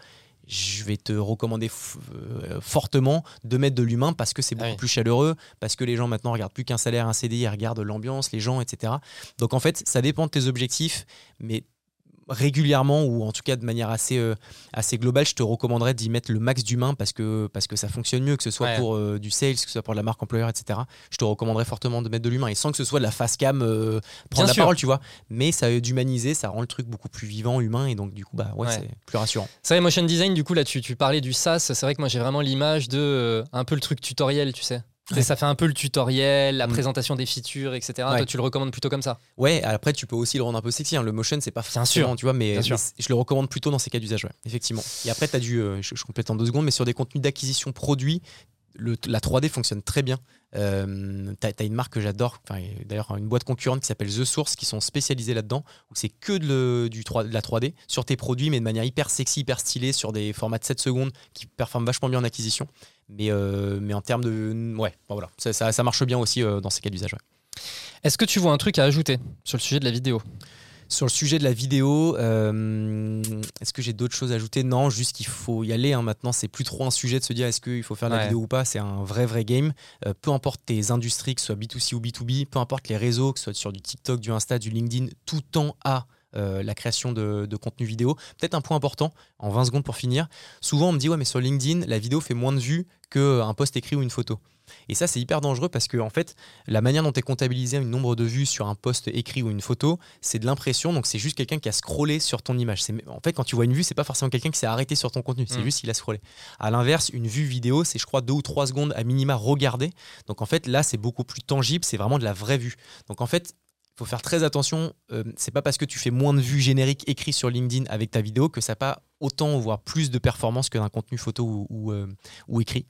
je vais te recommander euh, fortement de mettre de l'humain parce que c'est beaucoup Ah oui. plus chaleureux, parce que les gens maintenant regardent plus qu'un salaire, un CDI, ils regardent l'ambiance, les gens, etc. Donc en fait, ça dépend de tes objectifs, mais régulièrement ou en tout cas de manière assez, euh, assez globale, je te recommanderais d'y mettre le max d'humain parce que, parce que ça fonctionne mieux, que ce soit Ouais. pour euh, du sales, que ce soit pour de la marque employeur, etc. Je te recommanderais fortement de mettre de l'humain et sans que ce soit de la face cam, euh, prendre Bien la sûr. parole, tu vois. Mais ça d'humaniser, ça rend le truc beaucoup plus vivant, humain et donc du coup, bah ouais, Ouais. c'est plus rassurant. C'est vrai, motion design, du coup, là, tu, tu parlais du SaaS. C'est vrai que moi, j'ai vraiment l'image de un peu le truc tutoriel, tu sais. Ça fait un peu le tutoriel, la Mm. présentation des features, etc. Ouais. Toi, tu le recommandes plutôt comme ça. Ouais, après tu peux aussi le rendre un peu sexy. hein. Le motion, c'est pas Bien sûr. tu vois, mais, je le recommande plutôt dans ces cas d'usage, ouais, effectivement. Et après, tu as dû, euh, je, je complète en deux secondes, mais sur des contenus d'acquisition produit, le- la 3D fonctionne très bien. Euh, tu une marque que j'adore, d'ailleurs une boîte concurrente qui s'appelle The Source, qui sont spécialisés là-dedans, où c'est que de, le- du 3, de la 3D sur tes produits, mais de manière hyper sexy, hyper stylée, sur des formats de 7 secondes qui performent vachement bien en acquisition. Mais, euh, en termes de. Ouais, voilà, ça, marche bien aussi euh, dans ces cas d'usage. Est-ce que tu vois un truc à ajouter sur le sujet de la vidéo? Sur le sujet de la vidéo, euh, est-ce que j'ai d'autres choses à ajouter? Non, juste qu'il faut y aller. hein. Maintenant, c'est plus trop un sujet de se dire est-ce qu'il faut faire de la Ouais. vidéo ou pas? C'est un vrai, vrai game. Euh, peu importe tes industries, que ce soit B2C ou B2B, peu importe les réseaux, que ce soit sur du TikTok, du Insta, du LinkedIn, tout tend à euh, la création de, de contenu vidéo. Peut-être un point important, en 20 secondes pour finir. Souvent, on me dit ouais, mais sur LinkedIn, la vidéo fait moins de vues qu'un post écrit ou une photo. Et ça, c'est hyper dangereux parce que, en fait, la manière dont est comptabilisé un nombre de vues sur un post écrit ou une photo, c'est de l'impression. Donc, c'est juste quelqu'un qui a scrollé sur ton image. En fait, quand tu vois une vue, c'est pas forcément quelqu'un qui s'est arrêté sur ton contenu. C'est Mm. juste qu'il a scrollé. À l'inverse, une vue vidéo, c'est, je crois, deux ou trois secondes à minima regardée. Donc, en fait, là, c'est beaucoup plus tangible. C'est vraiment de la vraie vue. Donc, en fait, faut faire très attention. Euh, c'est pas parce que tu fais moins de vues génériques écrites sur LinkedIn avec ta vidéo que ça n'a pas autant, voire plus de performance que d'un contenu photo ou, euh, écrit.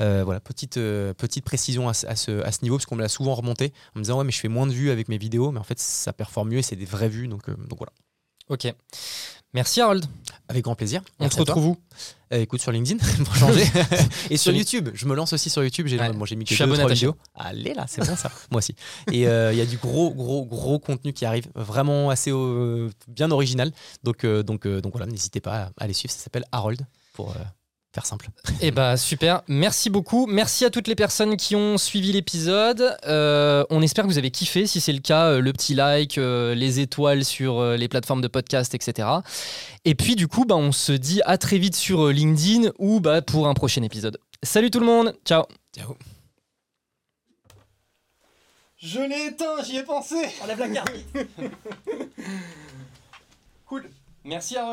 Euh, voilà, petite, petite précision à, ce- niveau, parce qu'on me l'a souvent remonté en me disant Ouais, mais je fais moins de vues avec mes vidéos, mais en fait, ça performe mieux et c'est des vraies vues. Donc, donc voilà. Ok. Merci Harold. Avec grand plaisir. On te toi. retrouve où? Euh, écoute sur LinkedIn pour changer. et sur YouTube, je me lance aussi sur YouTube. J'ai Ouais. moi, j'ai mis Je que suis deux, trois vidéos. Allez là, c'est bon ça. moi aussi. Et euh, il y a du gros, gros, gros contenu qui arrive, vraiment assez euh, bien original. Donc, donc, donc voilà, n'hésitez pas à aller suivre. Ça s'appelle Harold pour, faire simple. Eh bah super, merci beaucoup. Merci à toutes les personnes qui ont suivi l'épisode. Euh, on espère que vous avez kiffé. Si c'est le cas, euh, le petit like, euh, les étoiles sur euh, les plateformes de podcast, etc. Et puis du coup, bah, on se dit à très vite sur LinkedIn ou bah, pour un prochain épisode. Salut tout le monde, ciao. Ciao. Je l'ai éteint, j'y ai pensé. Enlève la carte. Cool. Merci Harold.